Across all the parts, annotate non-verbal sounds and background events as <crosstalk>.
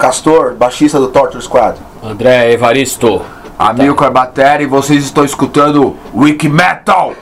Castor, baixista do Torture Squad. André Evaristo. Amilcar Batera e vocês estão escutando Wiki Metal.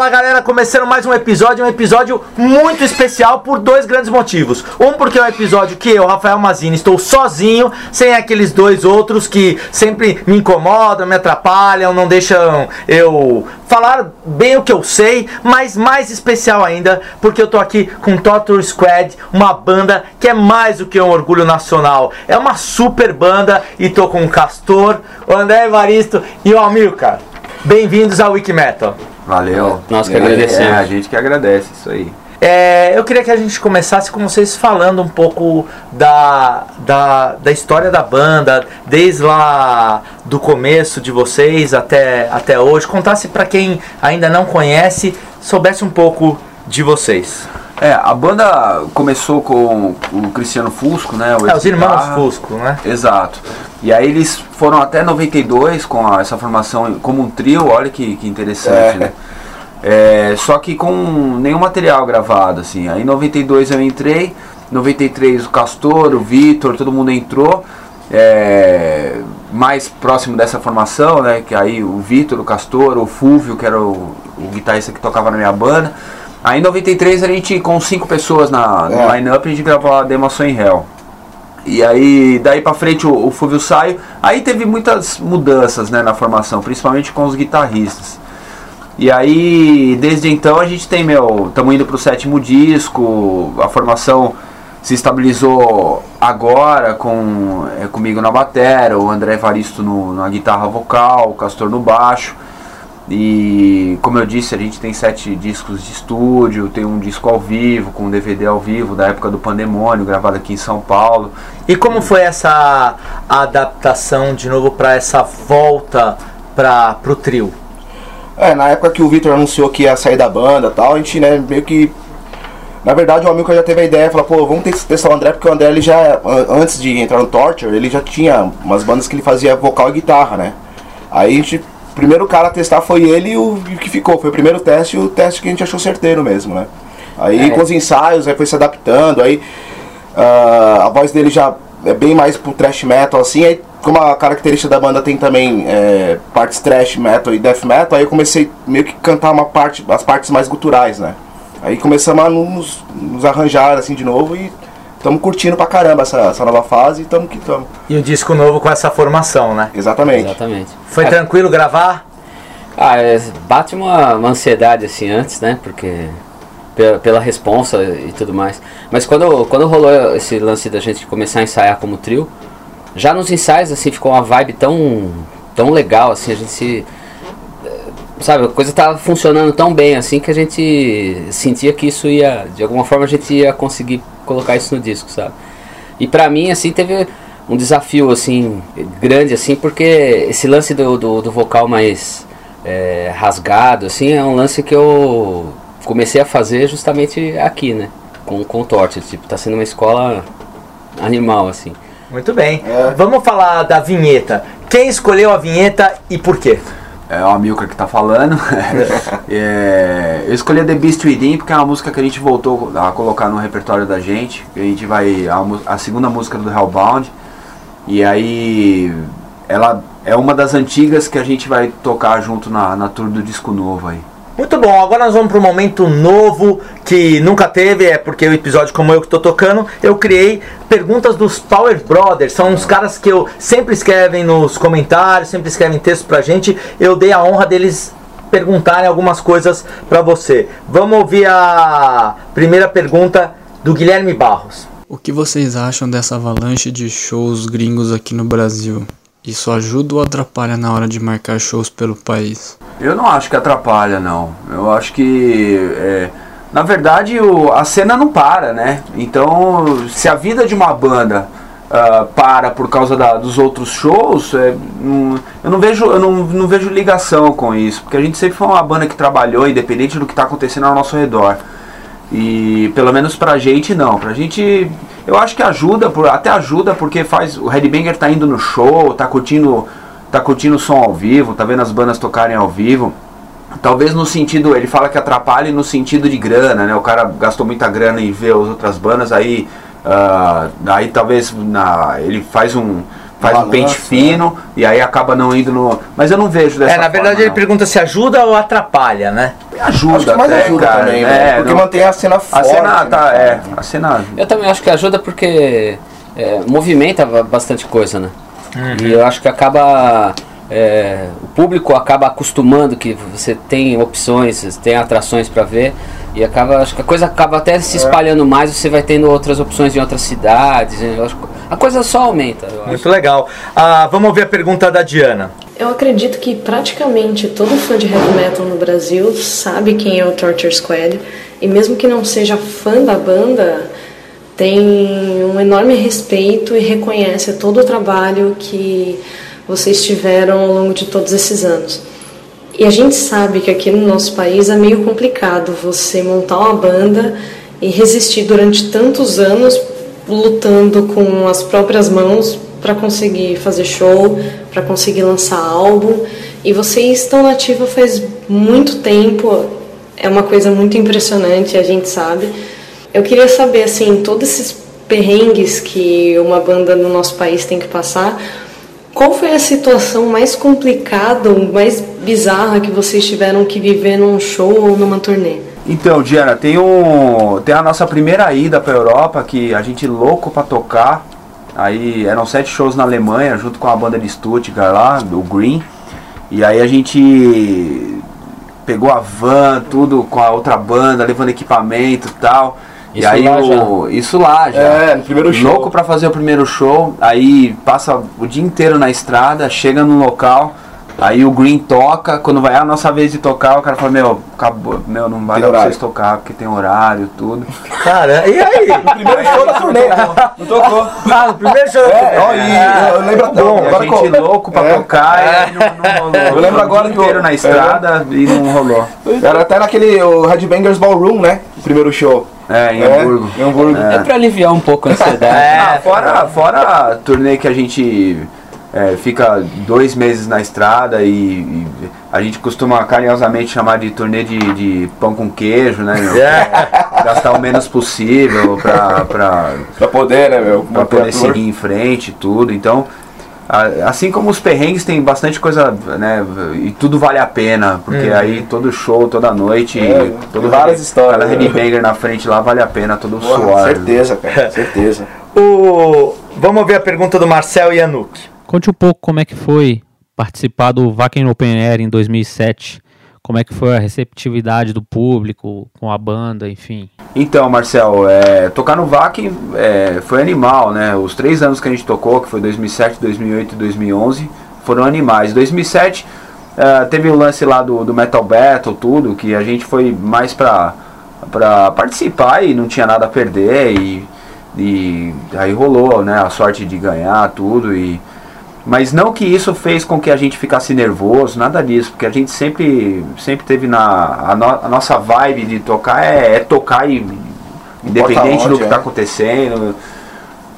Fala galera, começando mais um episódio, um episódio muito especial por dois grandes motivos. Um porque é um episódio que eu, Rafael Mazini, estou sozinho, sem aqueles dois outros que sempre me incomodam, me atrapalham, não deixam eu falar bem o que eu sei, mas mais especial ainda porque eu tô aqui com Torture Squad, uma banda que é mais do que um orgulho nacional. É uma super banda e tô com o Castor, o André Evaristo e o Amilcar. Bem-vindos ao Wikimetal. Valeu. Nós que É, agradecemos. É, a gente que agradece isso aí. É, eu queria que a gente começasse com vocês falando um pouco da, da, da história da banda, desde lá do começo de vocês até, até hoje. Contasse para quem ainda não conhece, soubesse um pouco de vocês. É, a banda começou com o Cristiano Fusco, né? o É, os irmãos. Fusco, né? Exato. E aí eles foram até 92 com a- essa formação como um trio, olha que, que interessante, É. né? É, só que com nenhum material gravado, assim. Aí em 92 eu entrei, 93 o Castor, o Vitor, todo mundo entrou. é, mais próximo dessa formação, né? Que aí o Vitor, o Castor, o Fúvio, que era o, o guitarrista que tocava na minha banda. Aí em 93 a gente, com cinco pessoas na, no É. line-up, a gente gravou a Demação em Hell. E aí, daí pra frente o, o Fúvio saiu. Aí teve muitas mudanças né, na formação, principalmente com os guitarristas. E aí, desde então a gente tem, meu, estamos indo pro sétimo disco, a formação se estabilizou agora com é, comigo na batera, o André Evaristo no, na guitarra vocal, o Castor no baixo. E como eu disse, a gente tem sete discos de estúdio, tem um disco ao vivo, com um DVD ao vivo da época do Pandemônio, gravado aqui em São Paulo. E como foi essa adaptação de novo para essa volta para pro trio? É, na época que o Victor anunciou que ia sair da banda e tal, a gente, né, meio que. Na verdade, o Amilcar já teve a ideia, falou, pô, vamos testar o André, porque o André, ele já, an- antes de entrar no Torture, ele já tinha umas bandas que ele fazia vocal e guitarra, né? Aí a gente, o primeiro cara a testar foi ele e o, que ficou, foi o primeiro teste e o teste que a gente achou certeiro mesmo, né? Aí É. com os ensaios, aí foi se adaptando, aí ah, a voz dele já é bem mais pro thrash metal, assim, aí como a característica da banda tem também é, partes thrash metal e death metal, aí eu comecei meio que cantar uma parte, as partes mais guturais, né? Aí começamos a nos, nos arranjar assim de novo e estamos curtindo pra caramba essa, essa nova fase e tamo que tamo. E um disco novo com essa formação, né? Exatamente. Exatamente. Foi É, tranquilo gravar? Ah, é, bate uma, uma ansiedade assim antes, né? Porque pela, pela responsa e tudo mais. Mas quando, quando rolou esse lance da gente começar a ensaiar como trio, já nos ensaios assim ficou uma vibe tão tão legal assim, a gente se sabe, a coisa tava funcionando tão bem assim que a gente sentia que isso ia, de alguma forma a gente ia conseguir colocar isso no disco, sabe? E pra mim assim teve um desafio assim grande assim, porque esse lance do, do, do vocal mais é, rasgado assim é um lance que eu comecei a fazer justamente aqui, né? Com, com o Torture, tipo, tá sendo uma escola animal assim. Muito bem. É. Vamos falar da vinheta. Quem escolheu a vinheta e por quê? É o Amilcar que tá falando. <laughs> É, eu escolhi a The Beast Within porque é uma música que a gente voltou a colocar no repertório da gente. A gente vai. A, a segunda música do Hellbound. E aí. Ela é uma das antigas que a gente vai tocar junto na, na tour do disco novo aí. Muito bom, agora nós vamos para um momento novo que nunca teve, é porque o episódio como eu que estou tocando, eu criei perguntas dos Power Brothers, são uns caras que eu sempre escrevem nos comentários, sempre escrevem texto pra gente, eu dei a honra deles perguntarem algumas coisas pra você. Vamos ouvir a primeira pergunta do Guilherme Barros. O que vocês acham dessa avalanche de shows gringos aqui no Brasil? Isso ajuda ou atrapalha na hora de marcar shows pelo país? Eu não acho que atrapalha, não. Eu acho que. é, na verdade, o- a cena não para, né? Então, se a vida de uma banda ah, para por causa da- dos outros shows, é, não- eu, não vejo, eu não, não vejo ligação com isso. Porque a gente sempre foi uma banda que trabalhou, independente do que está acontecendo ao nosso redor. E pelo menos pra gente não. Pra gente eu acho que ajuda, por, até ajuda porque faz. O Headbanger tá indo no show, tá curtindo. Tá curtindo o som ao vivo, tá vendo as bandas tocarem ao vivo. Talvez no sentido, ele fala que atrapalhe no sentido de grana, né? O cara gastou muita grana em ver as outras bandas, aí, ah, aí talvez na, ele faz um, faz um pente fino e aí acaba não indo no. Mas eu não vejo dessa É, na verdade forma, ele não. pergunta se ajuda ou atrapalha, né? ajuda, Acho que mais até, ajuda cara, também, é, né? Porque não- mantém a cena a forte. cena né, tá, cara? é, a cena Eu também acho que ajuda porque é, movimenta ba- bastante coisa, né? E eu acho que acaba. É, o público acaba acostumando que você tem opções, você tem atrações para ver. E acaba, acho que a coisa acaba até se espalhando mais, você vai tendo outras opções em outras cidades. eu acho que a coisa só aumenta, eu acho. Muito legal. Ah, vamos ouvir a pergunta da Diana. Eu acredito que praticamente todo fã de heavy metal no Brasil sabe quem é o Torture Squad e mesmo que não seja fã da banda, tem um enorme respeito e reconhece todo o trabalho que vocês tiveram ao longo de todos esses anos. E a gente sabe que aqui no nosso país é meio complicado você montar uma banda e resistir durante tantos anos lutando com as próprias mãos para conseguir fazer show, para conseguir lançar álbum. E vocês estão na ativa faz muito tempo, é uma coisa muito impressionante, a gente sabe. Eu queria saber, assim, todos esses perrengues que uma banda no nosso país tem que passar, qual foi a situação mais complicada, mais bizarra que vocês tiveram que viver num show ou numa turnê? Então, Diana, tem, um, tem a nossa primeira ida pra Europa, que a gente louco pra tocar. Aí eram sete shows na Alemanha, junto com a banda de Stuttgart lá, do Green. E aí a gente pegou a van, tudo com a outra banda, levando equipamento e tal. Isso e aí lá o, isso lá já. É, no primeiro show. Louco pra fazer o primeiro show, aí passa o dia inteiro na estrada, chega no local, aí o Green toca, quando vai a nossa vez de tocar, o cara fala, meu, acabou, meu, não vai dar pra vocês tocar, porque tem horário, tudo. Cara, e aí? <laughs> Primeiro show da turnê. Não tocou. Ah, no primeiro show. É, ó, e eu lembro até. Bom, a agora gente qual- louco pra É. tocar e aí não, não rolou. Eu lembro agora o dia que eu- inteiro na estrada e não rolou. Era até naquele o Headbangers Ballroom, né? O primeiro show. É, em É, Hamburgo. Em Hamburgo. É pra aliviar um pouco a ansiedade. Ah, <laughs> fora, fora a turnê que a gente é, fica dois meses na estrada e, e a gente costuma carinhosamente chamar de turnê de, de pão com queijo, né? meu? <laughs> É. Gastar o menos possível pra, pra, Pra poder, né, meu? pra poder seguir em frente e tudo. Então, a- assim como os perrengues tem bastante coisa, né? E tudo vale a pena, porque aí todo show, toda noite, É, todo várias histórias, cada né? headbanger na frente lá vale a pena, todo o Porra, suor. certeza, cara. Certeza. <laughs> O... Vamos ouvir a pergunta do Marcel Yanuk. Conte um pouco como é que foi participar do Wacken Open Air em 2007. Como é que foi a receptividade do público com a banda, enfim. Então, Marcel, é, tocar no VAC é, foi animal, né? Os três anos que a gente tocou, que foi 2007, 2008 e 2011, foram animais. 2007 é, teve o lance lá do, do Metal Battle, tudo, que a gente foi mais pra, pra participar e não tinha nada a perder. E, e aí rolou, né? A sorte de ganhar, tudo. E, mas não que isso fez com que a gente ficasse nervoso, nada disso, porque a gente sempre, sempre teve na. A, no- a nossa vibe de tocar é, é tocar e. Independente do que é. está acontecendo.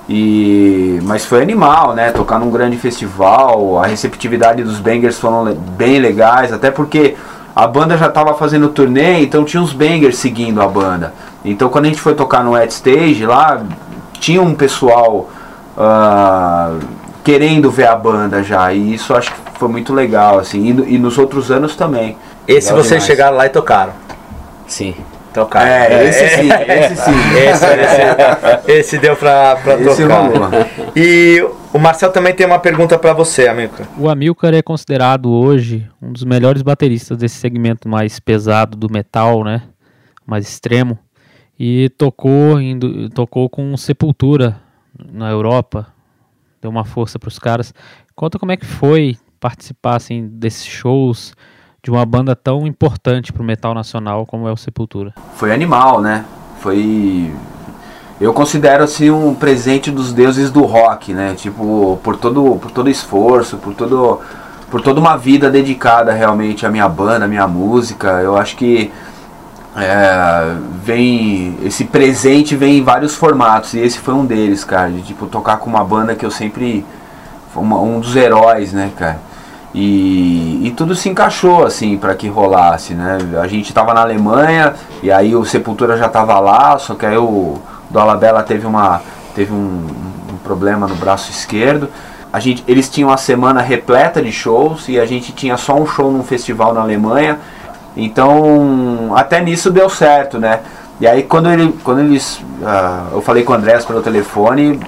E, mas foi animal, né? Tocar num grande festival, a receptividade dos bangers foram bem legais, até porque a banda já estava fazendo turnê, então tinha uns bangers seguindo a banda. Então quando a gente foi tocar no At Stage lá, tinha um pessoal ah, querendo ver a banda já, e isso acho que foi muito legal, assim, e, e nos outros anos também. Esse Legal vocês demais. chegaram lá e tocaram. Sim. Tocaram. É, esse sim, esse sim. <laughs> Esse, esse, esse deu pra, pra Esse tocar. rolou. E o Marcel também tem uma pergunta pra você, amigo. O Amilcar é considerado hoje um dos melhores bateristas desse segmento mais pesado do metal, né? Mais extremo. E tocou, indo, tocou com Sepultura na Europa. Deu uma força pros caras. Conta como é que foi participar assim, desses shows de uma banda tão importante pro metal nacional como é o Sepultura. foi animal, né? Foi. Eu considero assim um presente dos deuses do rock, né? Tipo, por todo, por todo esforço, por todo, por toda uma vida dedicada realmente à minha banda, à minha música. Eu acho que é, vem esse presente vem em vários formatos e esse foi um deles, cara. De tipo tocar com uma banda que eu sempre foi uma- um dos heróis, né, cara? E, e tudo se encaixou assim para que rolasse, né? A gente tava na Alemanha e aí o Sepultura já tava lá, só que aí o Dolabella teve uma teve um, um problema no braço esquerdo a gente, eles tinham uma semana repleta de shows e a gente tinha só um show num festival na Alemanha. Então, até nisso deu certo, né? E aí quando, ele, quando eles. ah, eu falei com o Andrés pelo telefone,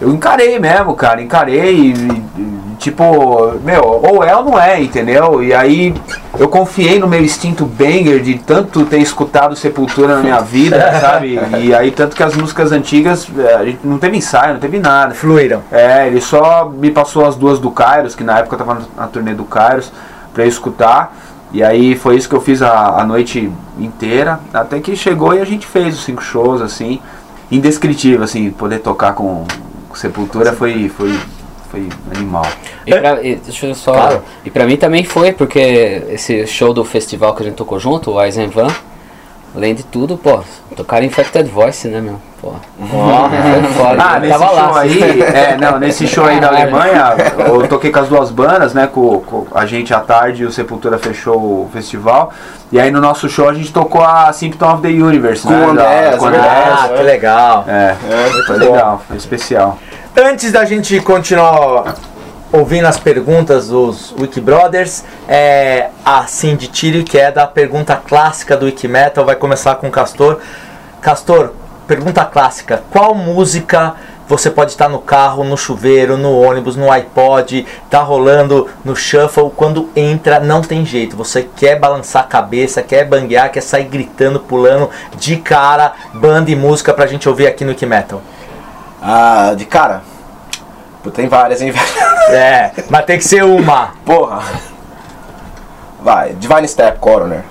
eu encarei mesmo, cara, encarei e, e, tipo, meu, ou é ou não é, entendeu? E aí eu confiei no meu instinto banger de tanto ter escutado Sepultura na minha vida, <laughs> sabe? E aí tanto que as músicas antigas, eh, a gente não teve ensaio, não teve nada. Fluíram. É, ele só me passou as duas do Kairos, que na época eu tava na turnê do Kairos, pra eu escutar. E aí foi isso que eu fiz a, a noite inteira, até que chegou e a gente fez os cinco shows, assim, indescritível, assim, poder tocar com, com Sepultura foi, foi, foi animal. E pra, e, deixa eu só. Claro. E pra mim também foi, porque esse show do festival que a gente tocou junto, o Eisen Van, além de tudo, pô, tocaram Infected Voice, né, meu? Pô. Foi foda. Ah, nesse tava show lá. aí, assim. é, não, nesse show aí da Alemanha, eu toquei com as duas bandas, né, com, com a gente à tarde e o Sepultura fechou o festival, e aí no nosso show a gente tocou a Symptom of the Universe, Com né, Andrés, da- com. Andrés. Ah, que legal. É, foi bom. legal, foi especial. Antes da gente continuar ouvindo as perguntas dos Wikibrothers, é, a Cindy Tiro, que é da pergunta clássica do Wikimetal, vai começar com o Castor. Castor, pergunta clássica: qual música você pode estar no carro, no chuveiro, no ônibus, no iPod, tá rolando no shuffle, quando entra não tem jeito, você quer balançar a cabeça, quer banguear, quer sair gritando, pulando de cara, banda e música pra gente ouvir aqui no Wikimetal. Ah, de cara. Pô, tem várias, hein, <laughs> velho? É, mas tem que ser uma. Porra. Vai, Divine Step Coroner.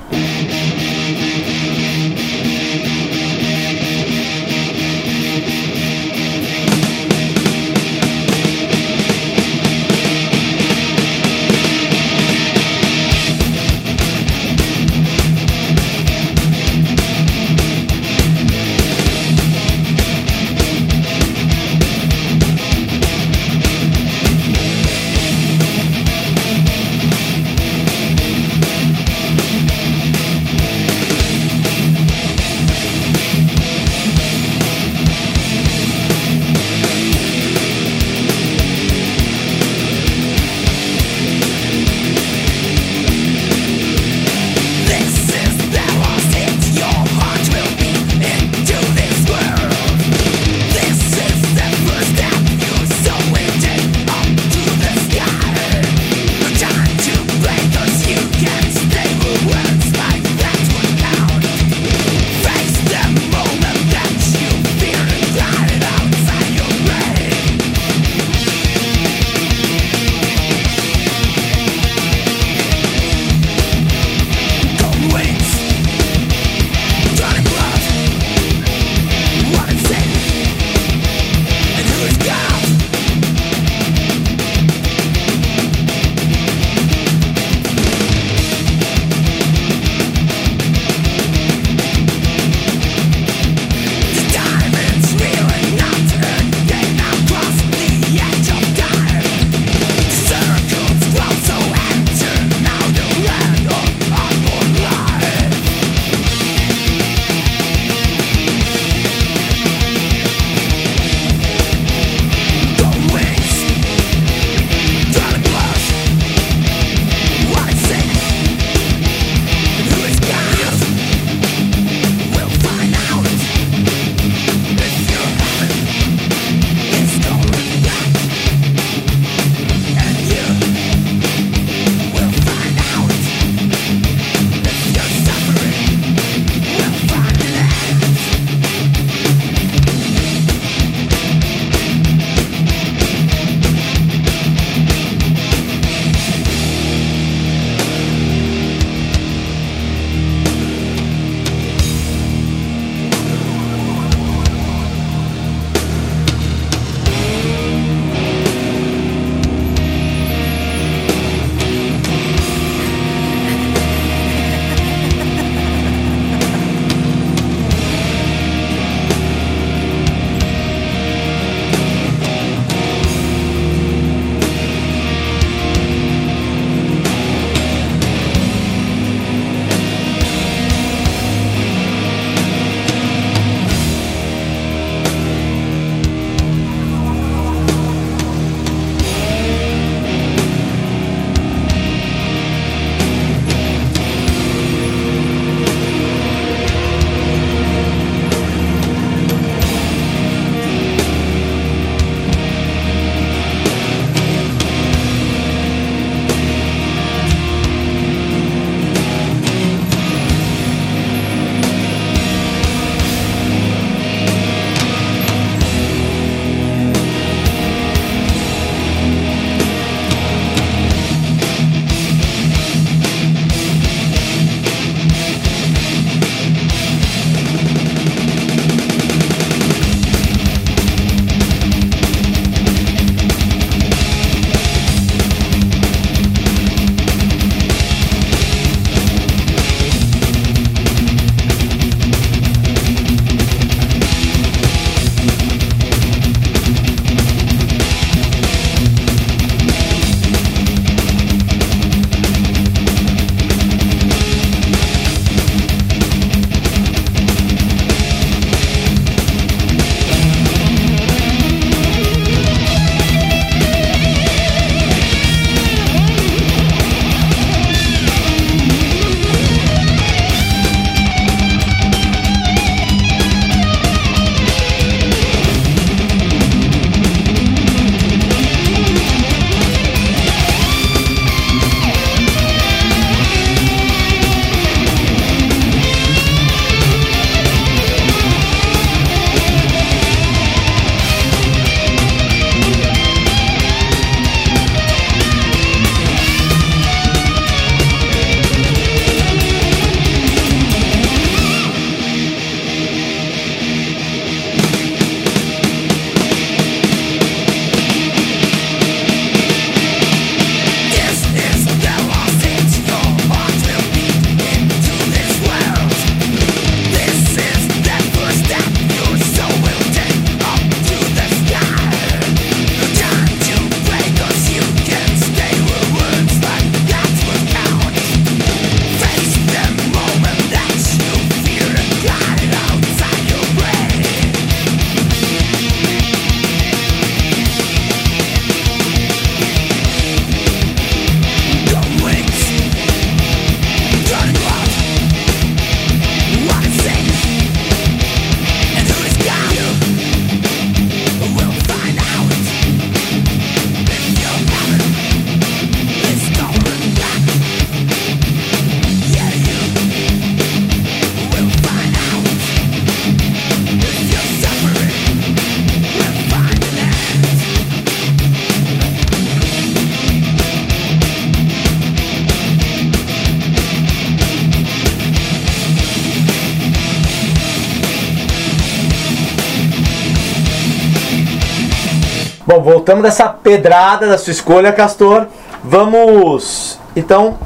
Bom, voltamos dessa pedrada da sua escolha, Castor. Vamos então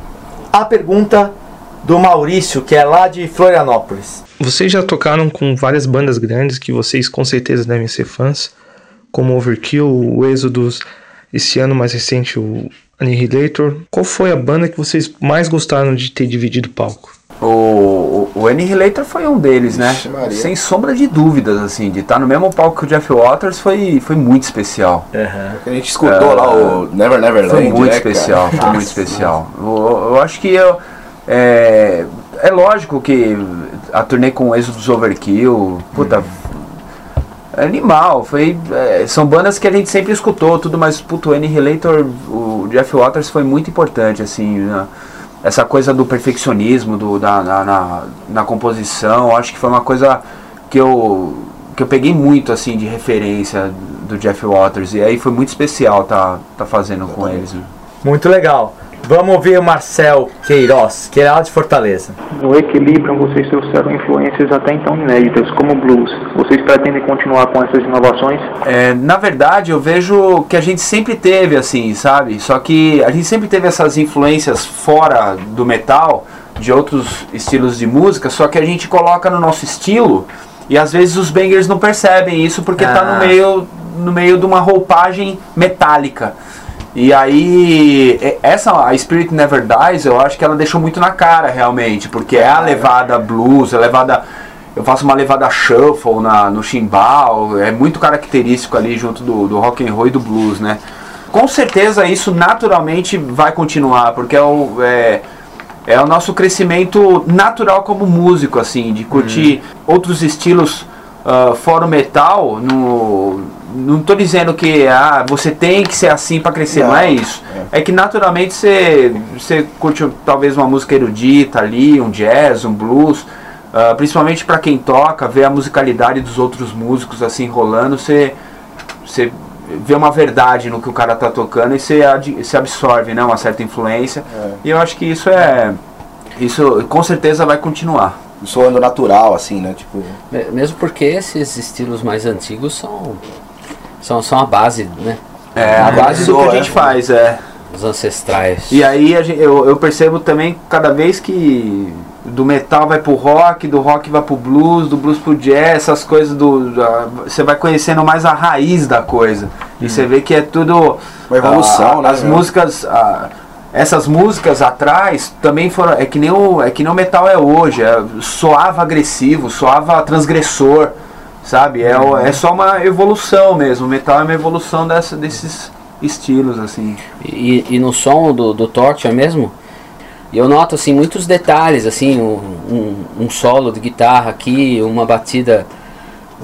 à pergunta do Maurício, que é lá de Florianópolis. Vocês já tocaram com várias bandas grandes que vocês com certeza devem ser fãs, como Overkill, o Exodus, esse ano mais recente o Annihilator. Qual foi a banda que vocês mais gostaram de ter dividido palco? O, o, o Annihilator foi um deles, né? Vixe Maria. Sem sombra de dúvidas, assim, de estar no mesmo palco que o Jeff Waters foi, foi muito especial. A gente escutou lá o Never Never Land. Foi muito né, especial, cara? foi muito especial. Eu, eu acho que eu, é, é lógico que a turnê com o Exodus Overkill, puta, é animal. Foi, é, são bandas que a gente sempre escutou, tudo, mas puto, o Annihilator, o Jeff Waters foi muito importante, assim, na- essa coisa do perfeccionismo, do, da, na, na, na composição, eu acho que foi uma coisa que eu, que eu peguei muito, assim, de referência do Jeff Waters, e aí foi muito especial tá, tá fazendo com eles. né? Muito legal. Vamos ouvir o Marcel Queiroz, que é lá de Fortaleza. No Equilibrium, vocês trouxeram influências até então inéditas, como o blues. Vocês pretendem continuar com essas inovações? É, na verdade, eu vejo que a gente sempre teve assim, sabe? Só que a gente sempre teve essas influências fora do metal, de outros estilos de música, só que a gente coloca no nosso estilo e às vezes os bangers não percebem isso porque tá Ah. no meio, no meio de uma roupagem metálica. E aí, essa, a Spirit Never Dies, eu acho que ela deixou muito na cara, realmente, porque é a levada blues, a levada. Eu faço uma levada shuffle na, no chimbal, é muito característico ali junto do, do rock and roll e do blues, né? Com certeza isso naturalmente vai continuar, porque é o, é, é o nosso crescimento natural como músico, assim, de curtir outros estilos ah, fora o metal. No, não tô dizendo que ah, você tem que ser assim para crescer, não, Não, é isso. É. que naturalmente você, você curte talvez uma música erudita ali, um jazz, um blues. ah, principalmente para quem toca, ver a musicalidade dos outros músicos assim rolando, você, você vê uma verdade no que o cara tá tocando e você, ad- você absorve né, uma certa influência. E eu acho que isso é. Isso com certeza vai continuar. Soando natural, assim, né? Tipo, Me- Mesmo porque esses estilos mais antigos são, são, são a base, né? É a base do que a gente é. faz, é. Os ancestrais. E aí a gen- eu, eu percebo também cada vez que do metal vai pro rock, do rock vai pro blues, do blues pro jazz, essas coisas do. você vai conhecendo mais a raiz da coisa. E você vê que é tudo. Uma evolução, ah, né, As meu? músicas. ah, essas músicas atrás também foram. É que nem o, é que nem o metal é hoje. É, soava agressivo, soava transgressor. Sabe? É, é só uma evolução mesmo. O metal é uma evolução dessa, desses estilos, assim. E, e no som do, do Torture mesmo, eu noto assim muitos detalhes, assim, um, um, solo de guitarra aqui, uma batida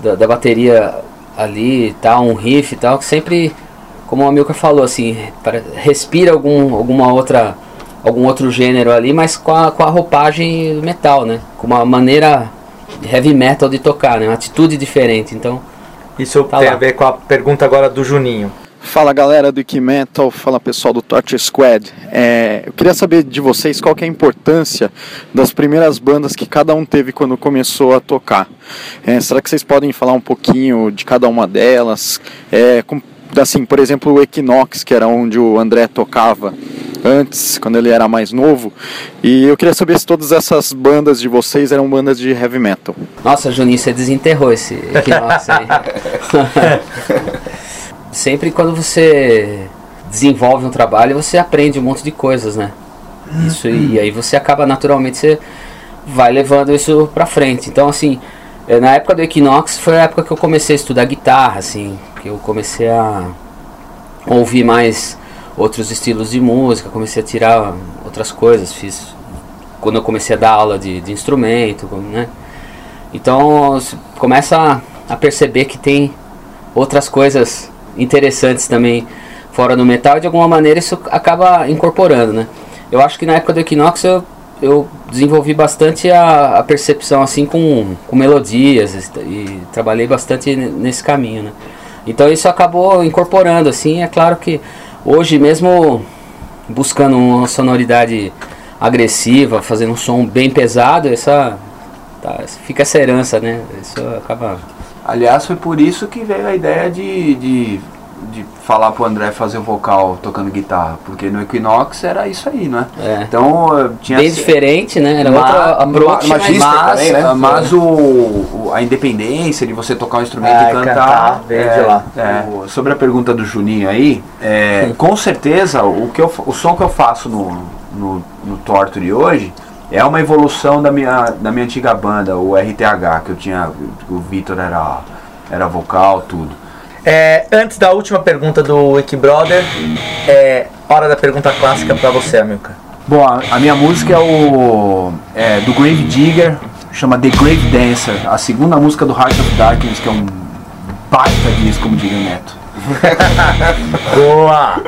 da, da bateria ali tal, um riff e tal, que sempre, como o Amilcar falou, assim, respira algum, alguma outra, algum outro gênero ali, mas com a, com a roupagem metal, né? Com uma maneira heavy metal de tocar, né? Uma atitude diferente, então... Isso Tá tem lá. a ver com a pergunta agora do Juninho. Fala galera do Ike Metal, fala pessoal do Torture Squad. É, eu queria saber de vocês qual que é a importância das primeiras bandas que cada um teve quando começou a tocar. É, será que vocês podem falar um pouquinho de cada uma delas? É, com- assim, por exemplo, o Equinox, que era onde o André tocava antes, quando ele era mais novo. E eu queria saber se todas essas bandas de vocês eram bandas de heavy metal. Nossa, Juninho, você desenterrou esse Equinox aí. <laughs> Sempre quando você desenvolve um trabalho, você aprende um monte de coisas, né? Isso e, e aí você acaba naturalmente você vai levando isso pra frente. Então assim, eh, na época do Equinox foi a época que eu comecei a estudar guitarra, assim, eu comecei a ouvir mais outros estilos de música, comecei a tirar outras coisas, fiz quando eu comecei a dar aula de, de instrumento, né? Então começa a, a perceber que tem outras coisas interessantes também fora do metal e de alguma maneira isso acaba incorporando, né? Eu acho que na época do Equinox eu, eu desenvolvi bastante a, a percepção assim com, com melodias e, e trabalhei bastante nesse caminho, né? Então isso acabou incorporando assim, é claro que hoje mesmo buscando uma sonoridade agressiva, fazendo um som bem pesado, essa tá, fica essa herança, né? Isso acaba Aliás, foi por isso que veio a ideia de, de de falar pro André fazer o vocal tocando guitarra, porque no Equinox era isso aí, não é? Então eh, tinha Bem diferente, né? Era Ma- outra approach, ma- mas- também, né? mas o, o- a independência de você tocar um instrumento Ah, e cantar, cantar, é, lá. é. Sobre a pergunta do Juninho aí, é, com certeza o, que eu, o som que eu faço no, no, no Torture hoje é uma evolução da minha, da minha antiga banda, o RTH, que eu tinha, o Vitor era, era vocal, tudo. É, antes da última pergunta do Wiki Brother, é hora da pergunta clássica pra você, Amilcar. Bom, a, a minha música é o é, do Grave Digger, chama The Grave Dancer, a segunda música do Heart of Darkness, que é um baita disco, como diria o Neto. <laughs> Boa!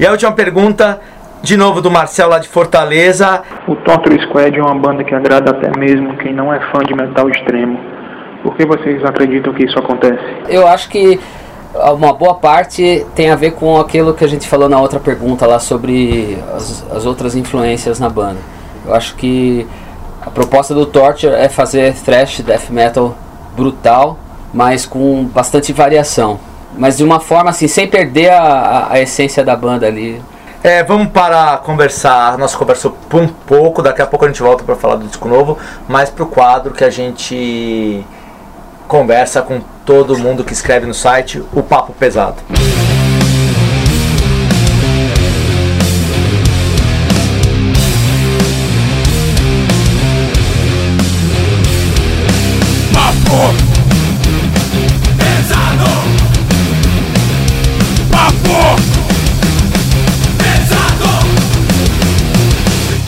E a última pergunta, de novo do Marcel lá de Fortaleza. O Torture Squad é uma banda que agrada até mesmo quem não é fã de metal extremo. Por que vocês acreditam que isso acontece? Eu acho que uma boa parte tem a ver com aquilo que a gente falou na outra pergunta lá sobre as, as outras influências na banda. Eu acho que a proposta do Torture é fazer thrash death metal brutal, mas com bastante variação. Mas de uma forma assim, sem perder a, a, essência da banda ali. É, vamos parar conversar. Nossa conversou por um pouco, daqui a pouco a gente volta para falar do disco novo, mas pro quadro que a gente conversa com todo mundo que escreve no site, o Papo Pesado.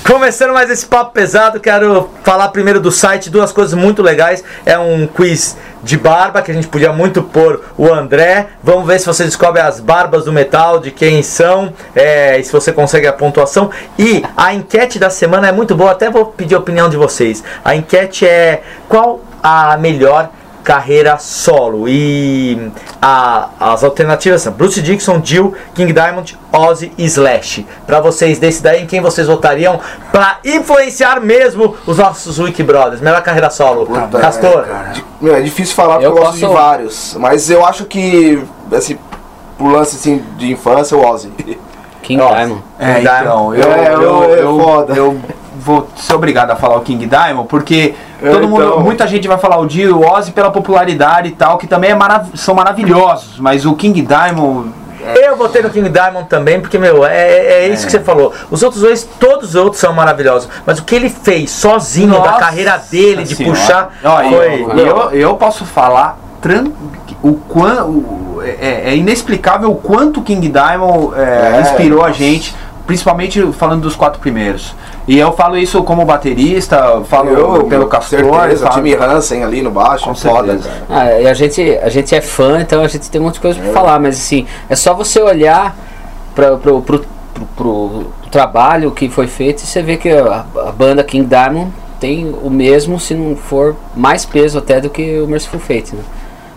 Começando mais esse papo pesado, quero falar primeiro do site, duas coisas muito legais. É um quiz de barba que a gente podia muito pôr o André. Vamos ver se você descobre as barbas do metal, de quem são, é, e se você consegue a pontuação. E a enquete da semana é muito boa, até vou pedir a opinião de vocês. A enquete é qual a melhor carreira solo e a- as alternativas são Bruce Dixon, Jill, King Diamond, Ozzy e Slash. Pra vocês decidirem quem vocês votariam pra influenciar mesmo os nossos Wiki Brothers. Melhor carreira solo. Castor. Meu, é difícil falar porque Eu eu, gosto de vários. Mas eu acho que, assim, por lance assim, de infância, o Ozzy. King Nossa. Diamond. É, então, eu, É, eu, é eu, eu vou ser obrigado a falar o King Diamond, porque É, todo mundo, então. muita gente vai falar o Dio, o Ozzy pela popularidade e tal, que também é marav são maravilhosos, mas o King Diamond Eu votei no King Diamond também, porque, meu, é, é isso que você falou. Os outros dois, todos os outros são maravilhosos. Mas o que ele fez sozinho da Nossa carreira dele, de Senhora. puxar, foi. eu, eu, eu posso falar tran- o quan, o- é, é inexplicável o quanto o King Diamond é, É, inspirou a gente, principalmente falando dos quatro primeiros. E eu falo isso como baterista, falo Eu, pelo Castor, certeza, falo- Jimmy Hansen ali no baixo, Com foda. certeza. cara. Ah, e a gente, a gente é fã, então a gente tem um monte de coisa pra falar, mas assim, é só você olhar pra, pro, pro, pro, pro trabalho que foi feito e você vê que a, a banda King Diamond tem o mesmo, se não for mais peso até do que o Merciful Fate, né?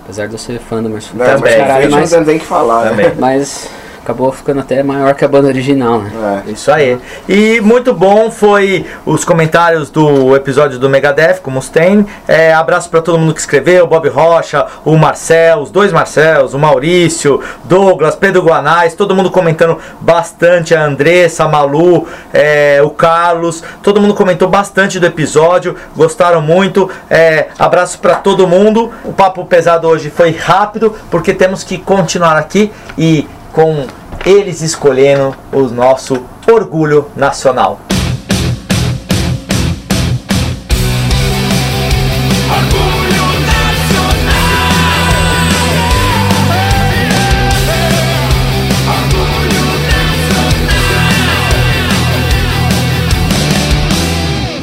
Apesar de eu ser fã do Merciful Fate, mas pra caralho, mas, não tem que falar, Também. né? mas acabou ficando até maior que a banda original, né? É. Isso aí. E muito bom foi os comentários do episódio do Megadeth com o Mustaine. É, abraço para todo mundo que escreveu, Bob Rocha, o Marcel, os dois Marcels, o Maurício, Douglas, Pedro Guanais, todo mundo comentando bastante, a Andressa, a Malu, é, o Carlos, todo mundo comentou bastante do episódio, gostaram muito. É, abraço para todo mundo. O papo pesado hoje foi rápido, porque temos que continuar aqui e com eles escolhendo o nosso orgulho nacional.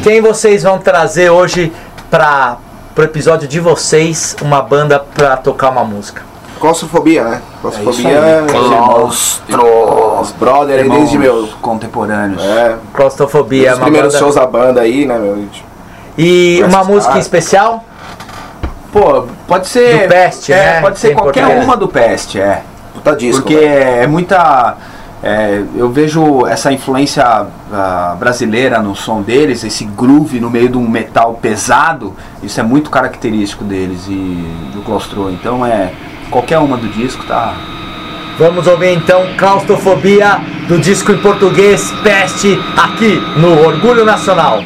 Quem vocês vão trazer hoje para o episódio de vocês uma banda para tocar uma música? Claustrofobia, né? Claustrofobia É é, Claustro. os brother aí desde meu. contemporâneos. É, Claustrofobia, é os uma primeiros banda. shows da banda aí, né, meu? E Versus uma música em especial? Pô, pode ser. Do Pest, é, né? Pode ser Tem qualquer importância. uma do Pest, é. Puta disco. Porque velho. é muita. é, eu vejo essa influência ah, brasileira no som deles, esse groove no meio de um metal pesado, isso é muito característico deles e do Claustro. Então é. Qualquer uma do disco tá. Vamos ouvir então Claustrofobia do disco em português Peste aqui no Orgulho Nacional.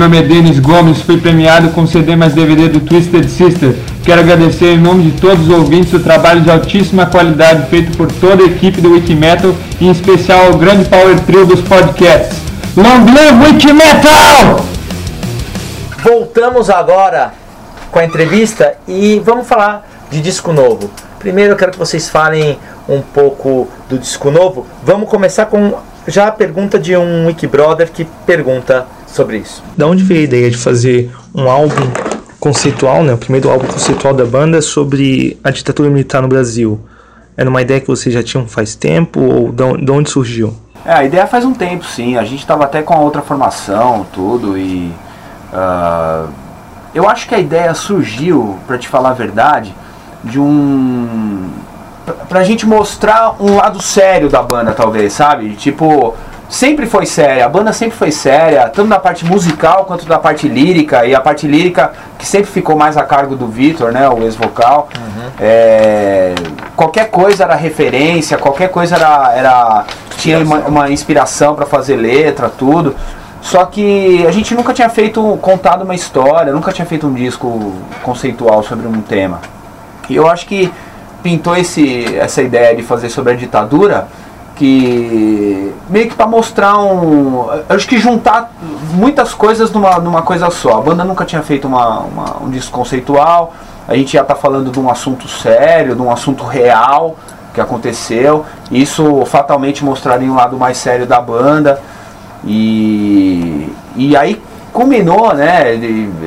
Nome é Denis Gomes, fui premiado com CD mais DVD do Twisted Sister. Quero agradecer em nome de todos os ouvintes o trabalho de altíssima qualidade feito por toda a equipe do Wikimetal e em especial ao grande Power Trio dos podcasts. Long live Wikimetal! Voltamos agora com a entrevista e vamos falar de disco novo. Primeiro eu quero que vocês falem um pouco do disco novo. Vamos começar com já a pergunta de um Wikibrother que pergunta sobre isso. Da onde veio a ideia de fazer um álbum conceitual, né, o primeiro álbum conceitual da banda sobre a ditadura militar no Brasil? Era uma ideia que vocês já tinham faz tempo ou de onde- de onde surgiu? É, a ideia faz um tempo, sim. A gente estava até com a outra formação, tudo, e. ah, eu acho que a ideia surgiu, para te falar a verdade, de um. Pra gente mostrar um lado sério da banda, talvez, sabe? Tipo, sempre foi séria, a banda sempre foi séria, tanto na parte musical quanto na parte lírica, e a parte lírica que sempre ficou mais a cargo do Vitor, né, o ex-vocal. É, qualquer coisa era referência, qualquer coisa era, era tinha uma, uma inspiração para fazer letra, tudo. Só que a gente nunca tinha feito, contado uma história, nunca tinha feito um disco conceitual sobre um tema. E eu acho que pintou esse, essa ideia de fazer sobre a ditadura, que meio que para mostrar um. Acho que juntar muitas coisas numa, numa coisa só. A banda nunca tinha feito uma, uma- um disco conceitual, a gente já está falando de um assunto sério, de um assunto real que aconteceu. Isso fatalmente mostraria um lado mais sério da banda. E, e aí culminou, né,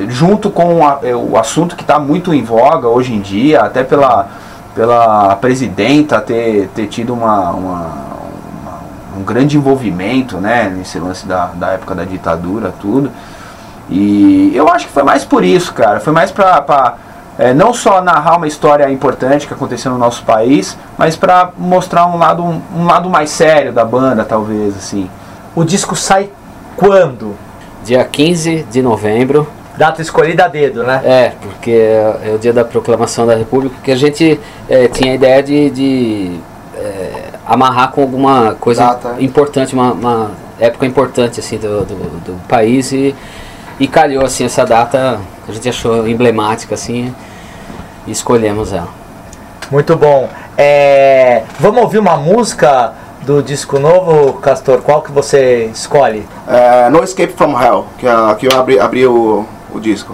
junto com a- o assunto que está muito em voga hoje em dia, até pela, pela presidenta ter, ter tido uma- uma- um grande envolvimento, né, nesse lance da, da época da ditadura, tudo. E eu acho que foi mais por isso, cara, foi mais pra, pra, é, não só narrar uma história importante que aconteceu no nosso país, mas pra mostrar um lado, um lado mais sério da banda, talvez, assim. O disco sai quando? Dia 15 de novembro. Data escolhida a dedo, né? É, porque é é o dia da proclamação da República, que a gente é, tinha a ideia de, de, é, amarrar com alguma coisa Data. importante, uma, uma época importante assim do, do, do país e, e calhou assim essa data, a gente achou emblemática assim e escolhemos ela. Muito bom. É, vamos ouvir uma música do disco novo, Castor? Qual que você escolhe? É, no Escape from Hell, que, é, que eu abri, abri o, o disco.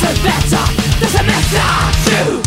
Doesn't matter. Doesn't matter. to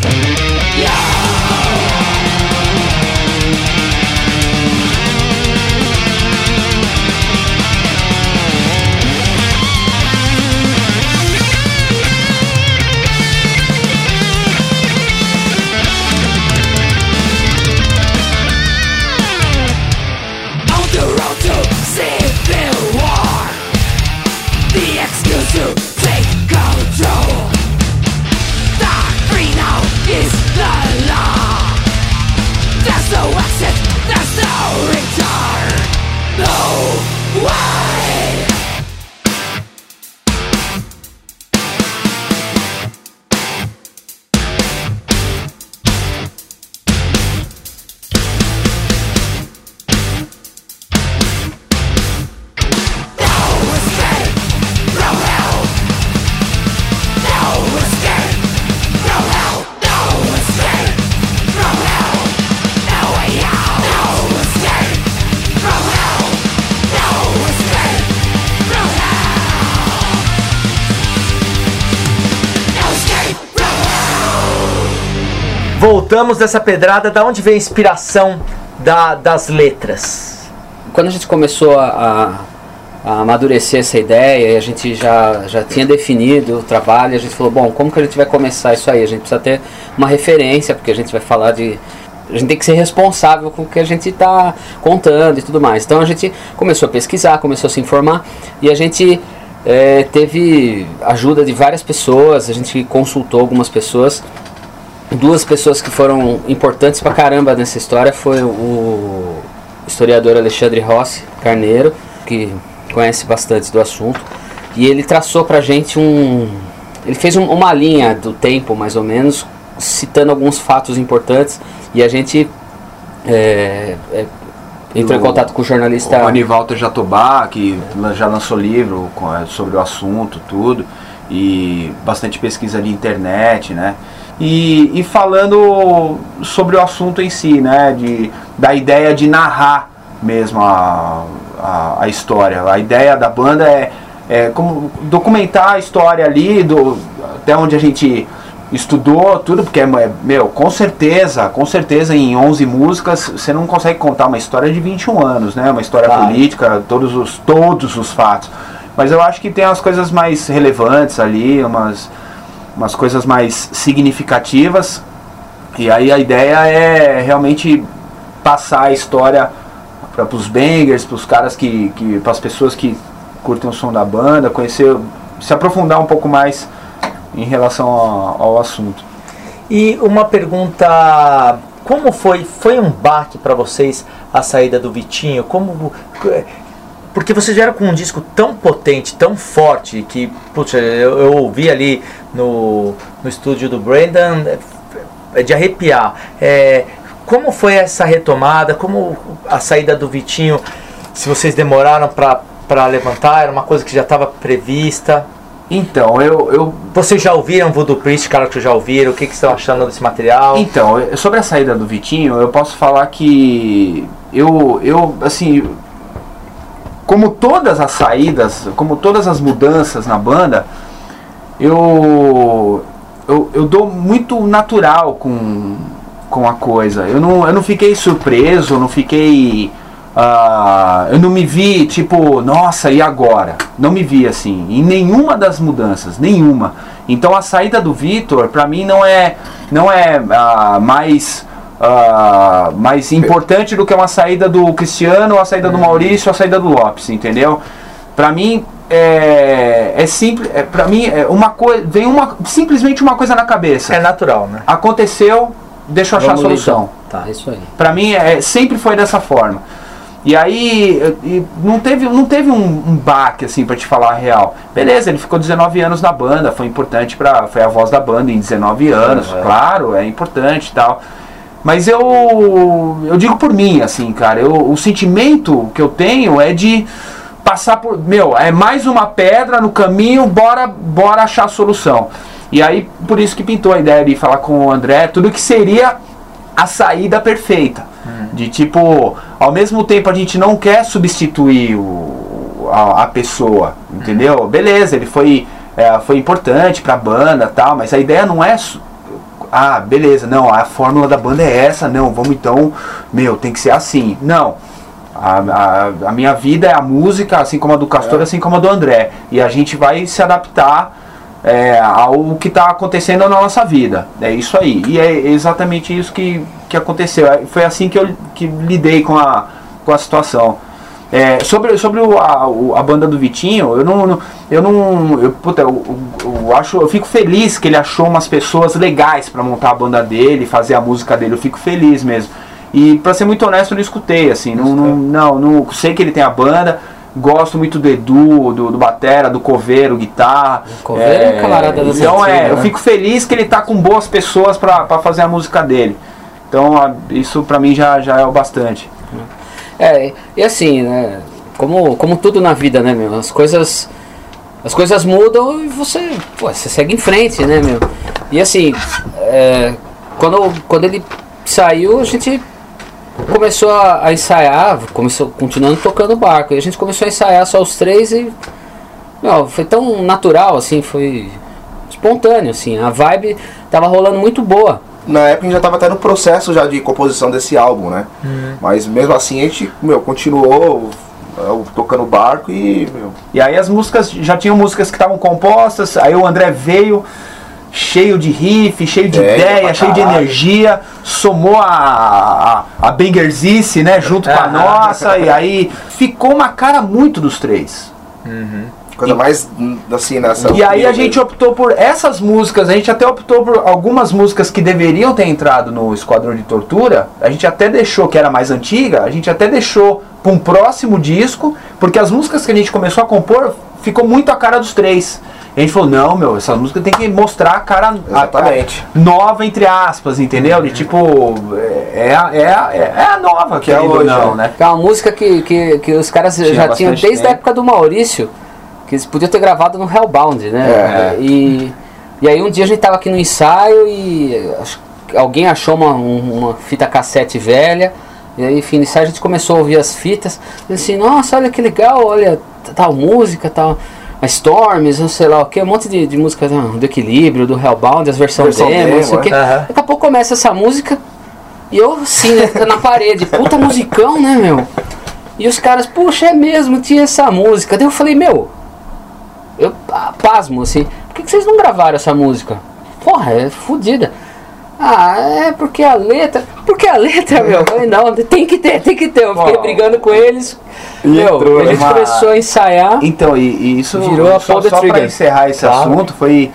Voltamos dessa pedrada, da onde vem a inspiração da- das letras? Quando a gente começou a, a- amadurecer essa ideia a gente já, já tinha definido o trabalho, a gente falou, bom, como que a gente vai começar isso aí? A gente precisa ter uma referência, porque a gente vai falar de. A gente tem que ser responsável com o que a gente está contando e tudo mais. Então a gente começou a pesquisar, começou a se informar e a gente eh, teve ajuda de várias pessoas, a gente consultou algumas pessoas duas pessoas que foram importantes pra caramba nessa história foi o historiador Alexandre Rossi Carneiro, que conhece bastante do assunto, e ele traçou pra gente um ele fez um- uma linha do tempo mais ou menos, citando alguns fatos importantes, e a gente é, é, entrou em contato com o jornalista O Anivaldo Jatobá, que já lançou livro é, sobre o assunto, tudo, e bastante pesquisa de internet, né? E, e falando sobre o assunto em si, né? De, da ideia de narrar mesmo a, a, a história. A ideia da banda é, é como documentar a história ali, do, até onde a gente estudou tudo, porque, é, meu, com certeza, com certeza em 11 músicas você não consegue contar uma história de 21 anos, né? Uma história Claro. política, todos os, todos os fatos. Mas eu acho que tem as coisas mais relevantes ali, umas, umas coisas mais significativas. E aí a ideia é realmente passar a história para os bangers, para os caras que, que para as pessoas que curtem o som da banda, conhecer, se aprofundar um pouco mais em relação ao, ao assunto. E uma pergunta, como foi, foi um baque para vocês a saída do Vitinho? Como porque vocês vieram com um disco tão potente, tão forte que, putz, eu, eu ouvi ali no, no estúdio do Brendan é, é de arrepiar. É, como foi essa retomada? Como a saída do Vitinho? Se vocês demoraram para levantar, era uma coisa que já estava prevista? Então, eu, eu. Vocês já ouviram Voodoo Priest, cara que já ouviram? O que, que estão achando desse material? Então, sobre a saída do Vitinho, eu posso falar que eu, eu assim, como todas as saídas, como todas as mudanças na banda, eu, eu, eu dou muito natural com, com a coisa. Eu não, eu não fiquei surpreso, não fiquei. ah, eu não me vi tipo, nossa, e agora? Não me vi assim, em nenhuma das mudanças, nenhuma. Então a saída do Vitor, pra mim, não é, não é ah, mais ah, mais importante do que uma saída do Cristiano, a saída do Maurício, a saída do Lopes, entendeu? Pra mim é, é simples, é, para mim é uma coisa, vem uma simplesmente uma coisa na cabeça. É natural, né? Aconteceu, deixa eu achar Vamos a solução. Tá, isso aí. Pra mim é, sempre foi dessa forma. E aí e não teve, não teve um, um baque assim para te falar a real. Beleza, ele ficou 19 anos na banda, foi importante para foi a voz da banda em 19 anos, Uhum. claro, é importante e tal. Mas eu eu digo por mim assim, cara, eu, o sentimento que eu tenho é de passar por, meu, é mais uma pedra no caminho, bora bora achar a solução. E aí por isso que pintou a ideia de falar com o André, tudo que seria a saída perfeita. De tipo, ao mesmo tempo a gente não quer substituir o, a, a pessoa, entendeu? Beleza, ele foi, é, foi importante pra banda tal, mas a ideia não é. Ah, beleza, não, a fórmula da banda é essa, não, vamos então, meu, tem que ser assim. Não. A, a, a minha vida é a música, assim como a do Castor, assim como a do André. E a gente vai se adaptar é, ao que está acontecendo na nossa vida. É isso aí. E é exatamente isso que, que aconteceu. É, Foi assim que eu que lidei com a, com a situação. É, sobre sobre o, a, o- a banda do Vitinho, eu não, eu não, eu, puta, eu, eu- acho, eu fico feliz que ele achou umas pessoas legais para montar a banda dele, fazer a música dele. Eu fico feliz mesmo. E pra ser muito honesto, eu não escutei assim, não, não, não, não- sei que ele tem a banda. Gosto muito do Edu, do, do Batera, do Coveiro, guitarra. Coveiro é camarada da Então é, antiga, eu né? fico feliz que ele tá com boas pessoas pra pra fazer a música dele. Então isso pra mim já, já é o bastante. É, e assim, né? Como, como tudo na vida, né, meu? As coisas. As coisas mudam e você. Pô, você segue em frente, né, meu? E assim, é, quando, quando ele saiu, a gente começou a, a ensaiar, começou continuando tocando barco. E a gente começou a ensaiar só os três e. Meu, foi tão natural, assim, foi espontâneo, assim. A vibe tava rolando muito boa. Na época a gente já tava até no processo já de composição desse álbum, né? Uhum. Mas mesmo assim a gente, meu, continuou eu, tocando barco e, meu, E aí as músicas, já tinham músicas que estavam compostas, aí o André veio cheio de riff, cheio de É, ideia, cheio de energia, somou a, a, a Bangerzice, né, junto com a nossa, e aí ficou uma cara muito dos três. Coisa mais hum, assim nessa. E aí a gente optou por essas músicas, a gente até optou por algumas músicas que deveriam ter entrado no Esquadrão de Tortura, a gente até deixou, que era mais antiga, a gente até deixou para um próximo disco, porque as músicas que a gente começou a compor ficou muito a cara dos três. E a gente falou, não, meu, essas músicas tem que mostrar a cara a- Exatamente. a- nova, entre aspas, entendeu? De tipo, é, é, a- é, a- é a nova que é hoje, não, né? né? É uma música que, que, que os caras Tinha já tinham desde a tempo. época do Maurício, que eles podiam ter gravado no Hellbound, né? É. E, e aí um dia a gente tava aqui no ensaio e alguém achou uma, um- uma fita cassete velha. E aí, enfim, no ensaio a gente começou a ouvir as fitas. E assim, nossa, olha que legal, olha, tal música, tal. A Storms, não sei lá o que, um monte de, de música ah, do Equilíbrio, do Hellbound, as versões Versão demo, não sei o demo, que. é. Daqui a pouco começa essa música e eu assim, né, na parede, puta musicão, né, meu? E os caras, puxa, é mesmo, tinha essa música. Daí eu falei, meu, eu pasmo assim, por que, que vocês não gravaram essa música? Porra, é fodida. Ah, é porque a letra. Porque a letra, <laughs> meu, falei, não, tem que ter, tem que ter. Eu fiquei brigando com eles. Meu, entrou, a gente né? começou a ensaiar. Então, e, e isso Virou a só, só para encerrar esse Claro. assunto foi,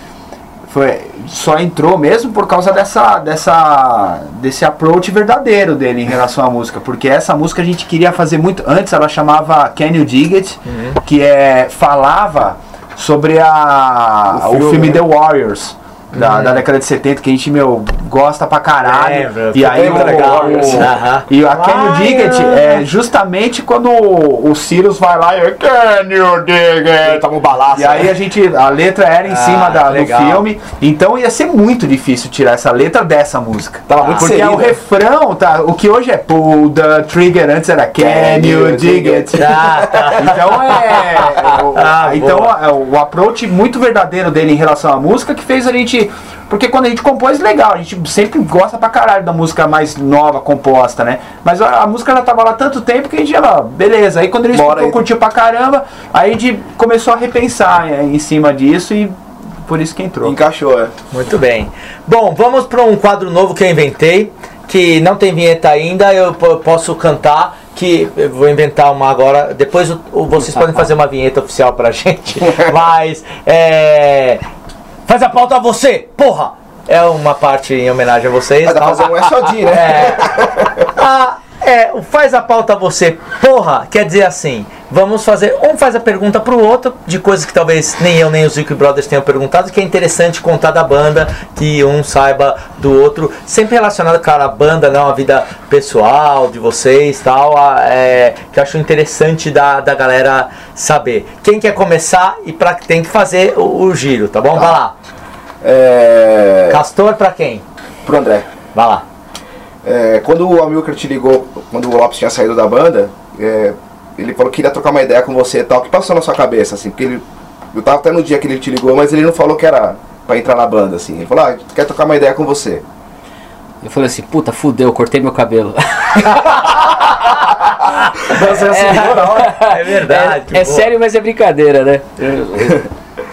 foi só entrou mesmo por causa dessa dessa desse approach verdadeiro dele em relação à música, porque essa música a gente queria fazer muito antes, ela chamava Can You Dig It, que é falava sobre a O o filme, filme, né? The Warriors. Da, da década de 70, que a gente, meu, gosta pra caralho. Lembro, e aí o, legal. o- Aham. e a Can You Dig It é justamente quando o, o Sirius vai lá e Can You Dig It? tava um balaço. E aí a gente, a letra era em Ah, cima da, do filme, então ia ser muito difícil tirar essa letra dessa música. Tava muito Porque inserida. o refrão, tá, o que hoje é pull the trigger, antes era can you dig it. Tá, tá. <laughs> Então é. o- Ah, então é o approach muito verdadeiro dele em relação à música que fez a gente. Porque quando a gente compôs, legal, a gente sempre gosta pra caralho da música mais nova, composta, né? Mas a, a música já tava lá há tanto tempo que a gente já, beleza. Aí quando ele Bora aí. curtiu pra caramba, aí a gente começou a repensar é, em cima disso e por isso que entrou. Encaixou, é. Muito bem. Bom, vamos para um quadro novo que eu inventei, que não tem vinheta ainda, eu po- posso cantar, que eu vou inventar uma agora. Depois o- o- vocês <laughs> podem fazer uma vinheta oficial pra gente. <laughs> Mas é. Faz a pauta você, porra! É uma parte em homenagem a vocês. Mas dá pra fazer um SOD, né? <laughs> É. <laughs> Ah, é, faz a pauta você, porra, quer dizer assim, vamos fazer, um faz a pergunta pro outro, de coisas que talvez nem eu nem os Zico Brothers tenham perguntado, que é interessante contar da banda, que um saiba do outro, sempre relacionado, claro, à banda, não, a vida pessoal de vocês tal, a- é, que eu acho interessante da, da galera saber. Quem quer começar e pra, tem que fazer o, o giro, tá bom? Vai lá. É... Castor pra quem? Pro André. Vai lá. É, quando o Amilcar te ligou, quando o Lopes tinha saído da banda, é, ele falou que queria trocar uma ideia com você e tal. O que passou na sua cabeça, assim? Porque ele. Eu tava até no dia que ele te ligou, mas ele não falou que era pra entrar na banda, assim. Ele falou, ah, quer trocar uma ideia com você. Eu falei assim, puta, fudeu, cortei meu cabelo. Você assinou na hora? É verdade. É, é sério, mas é brincadeira, né? <laughs>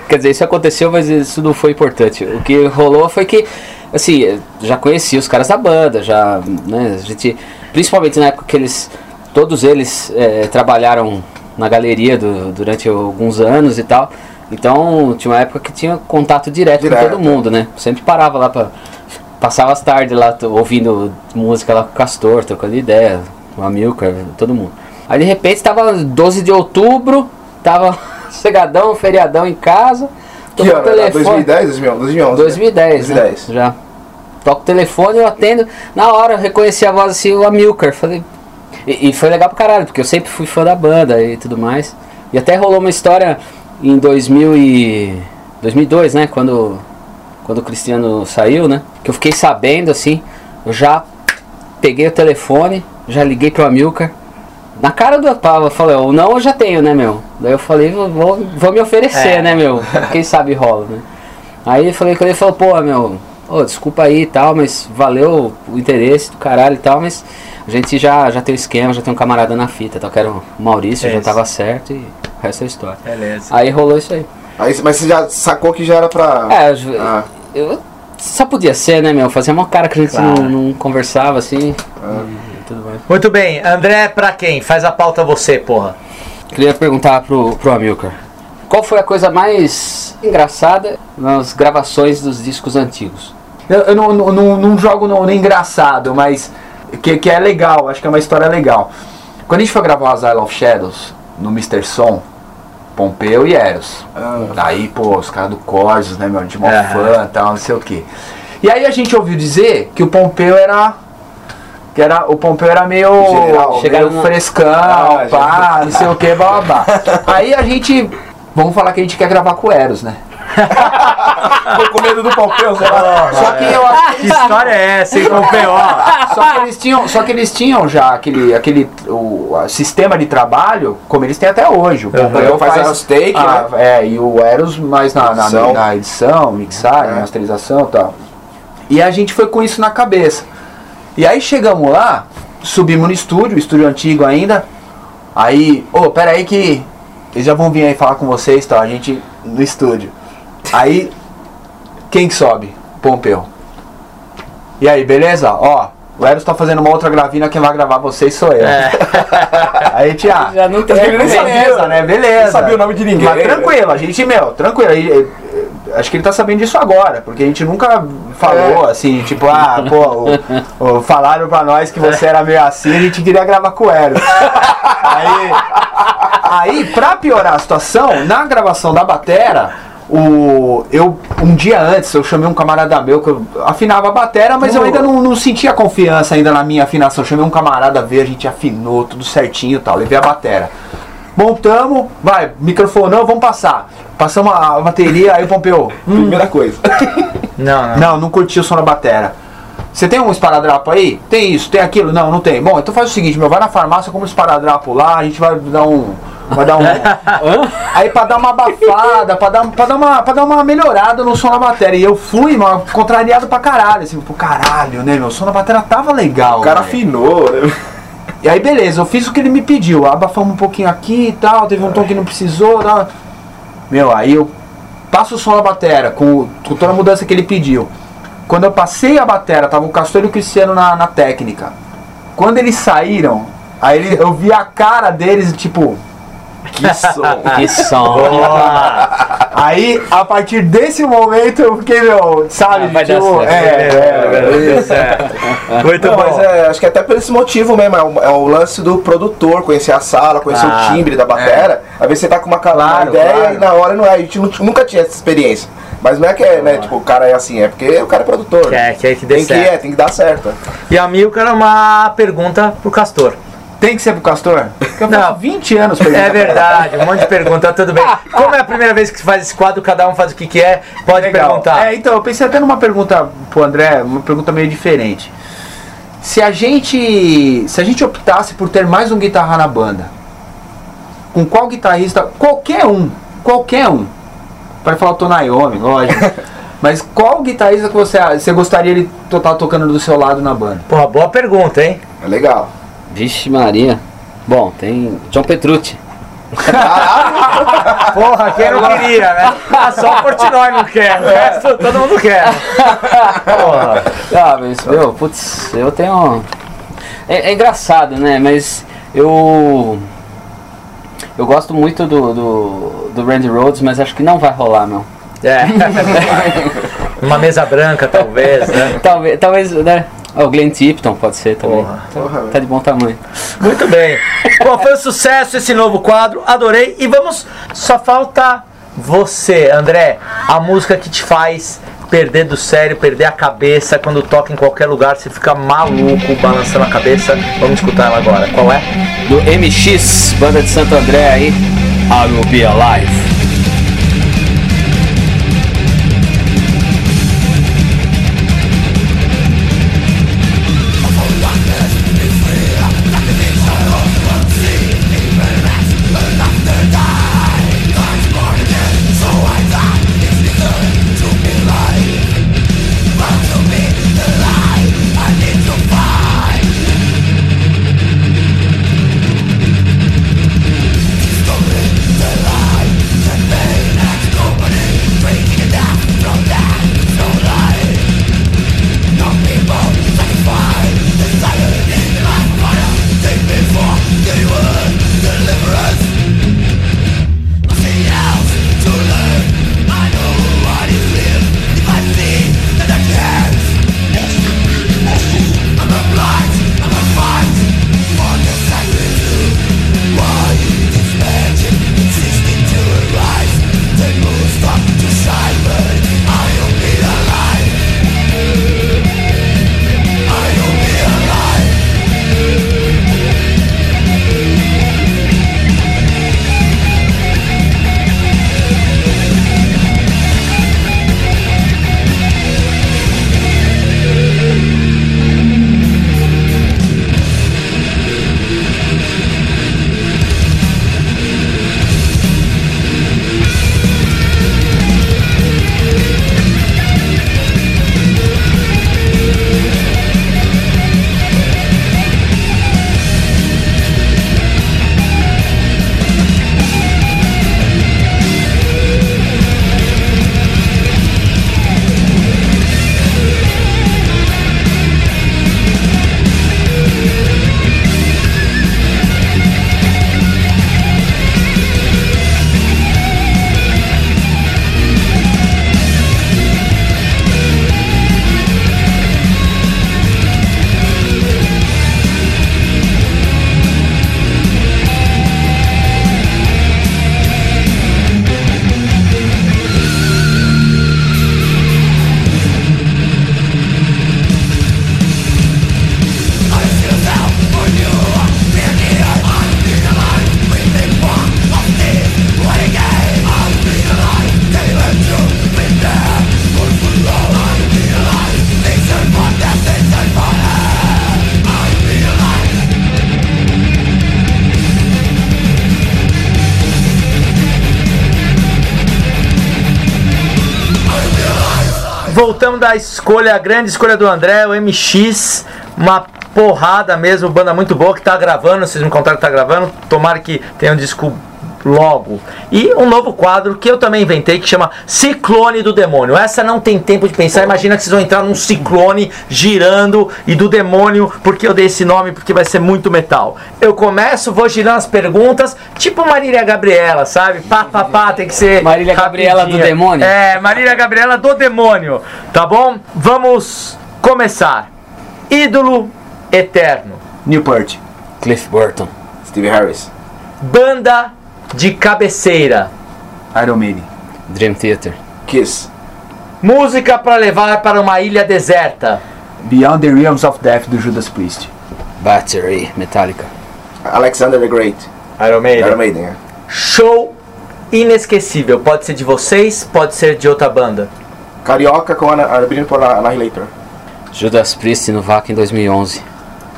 Quer dizer, isso aconteceu, mas isso não foi importante. O que rolou foi que, assim, já conhecia os caras da banda, já, né, a gente, principalmente na época que eles, todos eles eh, trabalharam na galeria do- durante alguns anos e tal. Então, tinha uma época que tinha contato direto, Direto, com todo mundo, né? Sempre parava lá pra. Passava as tardes lá ouvindo música lá com o Castor, trocando ideia, o Amilcar, todo mundo. Aí de repente tava 12 de outubro, tava <laughs> cegadão, feriadão em casa. Que ano? Telefone. 2010, 2011? 2010, 2010. né? Já. Toco o telefone, eu atendo. Na hora eu reconheci a voz assim, o Amilcar. Falei. E, e foi legal pra caralho, porque eu sempre fui fã da banda e tudo mais. E até rolou uma história em 2000 e 2002, né? Quando, quando o Cristiano saiu, né? Que eu fiquei sabendo assim. Eu já peguei o telefone, já liguei pro Amilcar. Na cara do Pava, eu falei, o não eu já tenho, né, meu? Daí eu falei, vou, vou, me oferecer, É. né, meu? <laughs> Quem sabe rola, né? Aí eu falei com ele falou, pô, meu, ô, desculpa aí e tal, mas valeu o interesse do caralho e tal, mas a gente já, já tem o esquema, já tem um camarada na fita, tal, que era o Maurício, já Isso. tava certo e o resto é história. Beleza. Aí rolou isso aí. Aí, mas você já sacou que já era pra. É, eu, Ah. eu- só podia ser, né, meu? Fazia uma cara que a gente Claro. não, não conversava assim. E tudo mais. Muito bem, André, pra quem? Faz a pauta você, porra. Queria perguntar pro, pro Amilcar. Qual foi a coisa mais engraçada nas gravações dos discos antigos? Eu, eu não, não, não, não jogo no, no engraçado, mas que, que é legal, acho que é uma história legal. Quando a gente foi gravar o Asylum of Shadows no Mr. Som, Pompeu e Eros. Aí, pô, os caras do Corsos, né, meu, de mó Aham. fã e tal, não sei o que. E aí a gente ouviu dizer que o Pompeu era. Que era, o Pompeu era meio, General, chegaram meio frescão, Ah, pá, não sei o que, blá. <laughs> Aí a gente. Vamos falar que a gente quer gravar com o Eros, né? <laughs> Tô com medo do Pompeu, sei lá. Só que eu acho que Que história é essa, hein, Pompeu? <laughs> Só que eles tinham, só que eles tinham já aquele, aquele o, a- sistema de trabalho como eles têm até hoje. O Pompeu Faz as take, ah, É, e o Eros mais na, na, Edição. na edição, mixagem, É. masterização e tal. E a gente foi com isso na cabeça. E aí chegamos lá, subimos no estúdio, estúdio antigo ainda. Aí, ô, pera aí que eles já vão vir aí falar com vocês, tá? A gente no estúdio. Aí, quem que sobe? Pompeu. E aí, beleza? Ó, o Eros tá fazendo uma outra gravina, quem vai gravar vocês sou eu. <laughs> Aí, a gente, ah, Já não tem- Ele nem sabia, né? Beleza. Não sabia o nome de ninguém. Mas tranquilo, a gente, meu, tranquilo. aí, eh, acho que ele tá sabendo disso agora, porque a gente nunca falou assim, tipo, ah, pô, o- o- falaram pra nós que você era meio assim, a gente queria gravar com o Eros. <laughs> Aí, aí, pra piorar a situação, na gravação da batera, o, eu, um dia antes, eu chamei um camarada meu que eu afinava a batera, mas eu ainda não, não sentia confiança ainda na minha afinação. Eu chamei um camarada a ver, a gente afinou tudo certinho e tal, levei a batera. Montamos, vai, microfonou, vamos passar. Passamos a bateria, aí o Pompeu. hum, Primeira coisa. <laughs> Não, não. não, não curti o som da batera. Você tem um esparadrapo aí? Tem isso, tem aquilo? Não, não tem. Bom, então faz o seguinte, meu, vai na farmácia, compra um esparadrapo lá, a gente vai dar um. Vai dar um. <laughs> aí pra dar uma abafada, pra dar, pra, dar uma, pra dar uma melhorada no som da bateria. E eu fui, mano, contrariado pra caralho. Assim, pô, caralho, né, meu? O som da bateria tava legal. O cara velho. afinou, né? E aí, beleza, eu fiz o que ele me pediu. Abafamos um pouquinho aqui e tal, teve um tom que não precisou. Tal. Meu, aí eu passa o som da batera, com, com toda a mudança que ele pediu. Quando eu passei a batera, tava o Castor e o Cristiano na, na técnica. Quando eles saíram, aí ele- eu vi a cara deles, tipo. Que som! <laughs> Que som. Aí, a partir desse momento, eu fiquei, meu, sabe? Ah, vai dar tipo, certo. é, é, é. Muito Não, bom. mas é, acho que até por esse motivo mesmo, é o, é o lance do produtor, conhecer a sala, conhecer Ah, o timbre da batera. Às vezes você tá com uma, ca- uma Claro, ideia claro. e na hora não é. A gente nu- nunca tinha essa experiência. Mas não é que é, né, tipo, o cara é assim, é porque o cara é produtor. Quer, quer que dê tem que, certo. é, tem que dar certo. E a Milka uma pergunta pro Castor. Tem que ser pro Castor? Porque <laughs> eu Não. faço 20 anos perguntando É verdade, um monte de pergunta, tudo bem. Como é a primeira vez que você faz esse quadro, cada um faz o que quer, pode Legal. perguntar. É, então, eu pensei até numa pergunta pro André, uma pergunta meio diferente. Se a gente. Se a gente optasse por ter mais um guitarra na banda, com qual guitarrista, qualquer um, qualquer um, pode falar o Tonayomi, lógico. <laughs> Mas qual guitarrista que você, você gostaria de estar tocando do seu lado na banda? Porra, boa pergunta, hein? É legal. Vixe Maria. Bom, tem John Petrucci. <laughs> Porra, quem não queria, né? Ah, só o Portnoy não quer, o resto todo mundo quer. Porra. <laughs> Ah, mas, meu, putz, eu tenho. É, é engraçado, né? Mas eu. Eu gosto muito do, do, do Randy Rhodes, mas acho que não vai rolar, meu. É. <laughs> Uma mesa branca, talvez, né? <laughs> Talvez, talvez, né? O Glenn Tipton pode ser também. Porra. Porra, Tá de bom tamanho. Muito bem. Bom, foi um sucesso esse novo quadro, adorei. E vamos, só falta você, André, a música que te faz perder do sério, perder a cabeça, quando toca em qualquer lugar, você fica maluco, balançando a cabeça. Vamos escutar ela agora. Qual é? Do MX, banda de Santo André aí. I will be alive. Escolha, a grande escolha do André, o MX, uma porrada mesmo, banda muito boa que tá gravando, vocês me contaram que tá gravando, tomara que tenha um disco logo. E um novo quadro que eu também inventei que chama Ciclone do Demônio. Essa não tem tempo de pensar. Imagina que vocês vão entrar num ciclone girando e do demônio, porque eu dei esse nome, porque vai ser muito metal. Eu começo, vou girando as perguntas, tipo Marília Gabriela, sabe? Pá, pá, pá, tem que ser. Marília Gabriela do demônio? É, Marília Gabriela do demônio. Tá bom? Vamos começar. Ídolo eterno. Newport. Cliff Burton. Steve Harris. Banda de cabeceira. Iron Maiden. Dream Theater. Kiss. Música para levar para uma ilha deserta. Beyond the Realms of Death do Judas Priest. Battery. Metallica. Alexander the Great. Iron Maiden. Iron Maiden, é. Show inesquecível. Pode ser de vocês, pode ser de outra banda. Carioca com a abrindo por Annihilator. Judas Priest no VAC em 2011.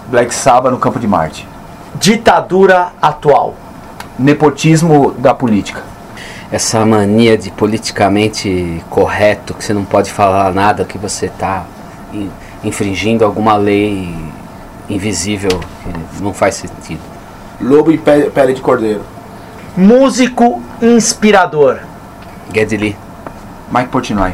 Black Sabbath no Campo de Marte. Ditadura atual. Nepotismo da política. Essa mania de politicamente correto, que você não pode falar nada, que você está infringindo alguma lei invisível, que não faz sentido. Lobo e pe- pele de cordeiro. Músico inspirador. Geddy Lee. Mike Portnoy.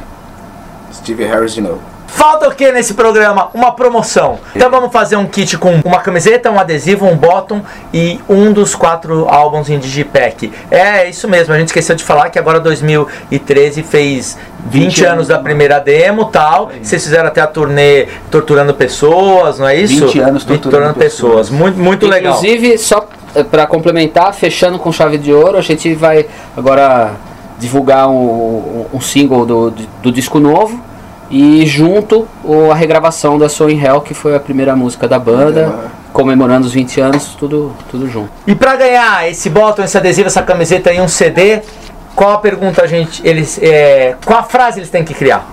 Steve Harris de novo. Falta o que nesse programa? Uma promoção. Então vamos fazer um kit com uma camiseta, um adesivo, um bottom e um dos quatro álbuns em Digipack. É isso mesmo, a gente esqueceu de falar que agora 2013 fez 20, 20 anos anos, da primeira demo tal. Vocês fizeram até a turnê torturando pessoas, não é isso? 20 anos torturando pessoas. Muito, muito legal. Inclusive, só para complementar, fechando com chave de ouro, a gente vai agora divulgar um, um single do, do disco novo e junto o- a regravação da Soul in Hell, que foi a primeira música da banda, comemorando os 20 anos, tudo, tudo junto. E pra ganhar esse bottom, esse adesivo, essa camiseta e um CD, qual a pergunta a gente. Eles. É, qual a frase eles têm que criar?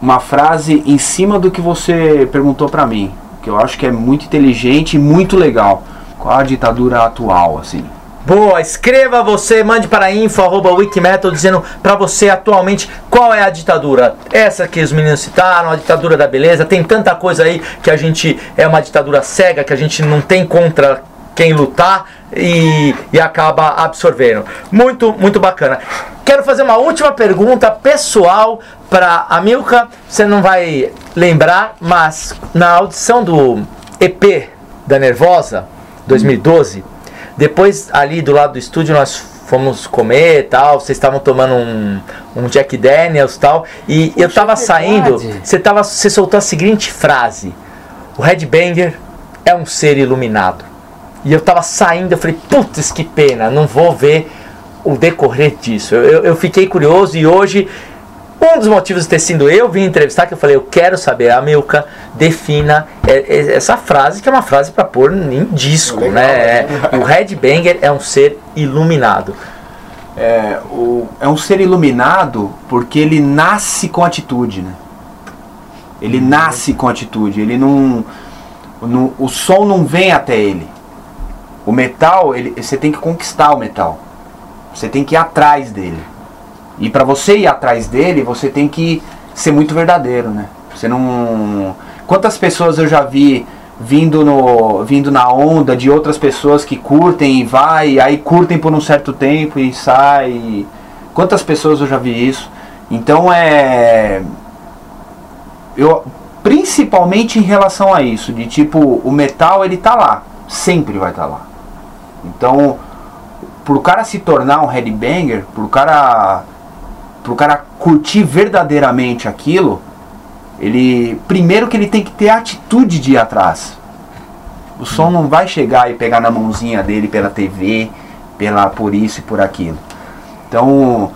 Uma frase em cima do que você perguntou pra mim, que eu acho que é muito inteligente e muito legal. Qual a ditadura atual, assim? Boa, escreva você, mande para info arroba wikimetal dizendo para você atualmente qual é a ditadura. Essa que os meninos citaram, a ditadura da beleza, tem tanta coisa aí que a gente é uma ditadura cega, que a gente não tem contra quem lutar e, e acaba absorvendo. Muito, muito bacana. Quero fazer uma última pergunta pessoal para a Milka. Você não vai lembrar, mas na audição do EP da Nervosa 2012, depois ali do lado do estúdio nós fomos comer e tal, vocês estavam tomando um, um Jack Daniels tal, e eu tava saindo, você tava, você soltou a seguinte frase: O Headbanger é um ser iluminado. E eu tava saindo, eu falei, putz, que pena, não vou ver o decorrer disso. Eu, eu, eu fiquei curioso e hoje um dos motivos de ter sido eu vim entrevistar, que eu falei, eu quero saber, a Milka defina é, é, essa frase, que é uma frase para pôr em disco, Legal, né? né? É, o Headbanger é um ser iluminado. É, o, é um ser iluminado porque ele nasce com atitude, né? Ele nasce com atitude, ele não, não- O som não vem até ele. O metal, ele, você tem que conquistar o metal. Você tem que ir atrás dele. E para você ir atrás dele, você tem que ser muito verdadeiro, né? Você não. Quantas pessoas eu já vi vindo no vindo na onda de outras pessoas que curtem e vai, aí curtem por um certo tempo e sai. Quantas pessoas eu já vi isso? Então é eu principalmente em relação a isso, de tipo, o metal ele tá lá, sempre vai estar lá. Então, pro cara se tornar um headbanger, pro cara pro cara curtir verdadeiramente aquilo, ele primeiro que ele tem que ter a atitude de ir atrás. O som não vai chegar e pegar na mãozinha dele pela TV, pela por isso e por aquilo. Então,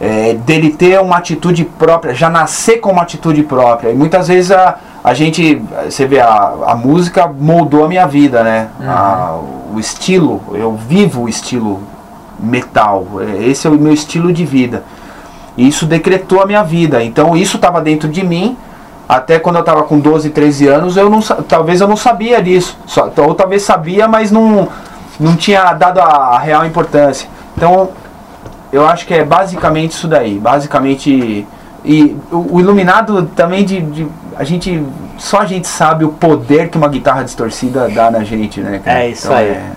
é, dele ter uma atitude própria, já nascer com uma atitude própria. E muitas vezes a, a gente, você vê, a, a música moldou a minha vida, né? A- o estilo, eu vivo o estilo metal. É, Esse é o meu estilo de vida. E isso decretou a minha vida. Então isso estava dentro de mim. Até quando eu estava com 12, 13 anos, eu não, talvez eu não sabia disso. Só, ou talvez sabia, mas não, não tinha dado a, a real importância. Então, eu acho que é basicamente isso daí. Basicamente. E o, o iluminado também de, de- A gente. Só a gente sabe o poder que uma guitarra distorcida dá na gente, né? cara? É isso Então, aí. é-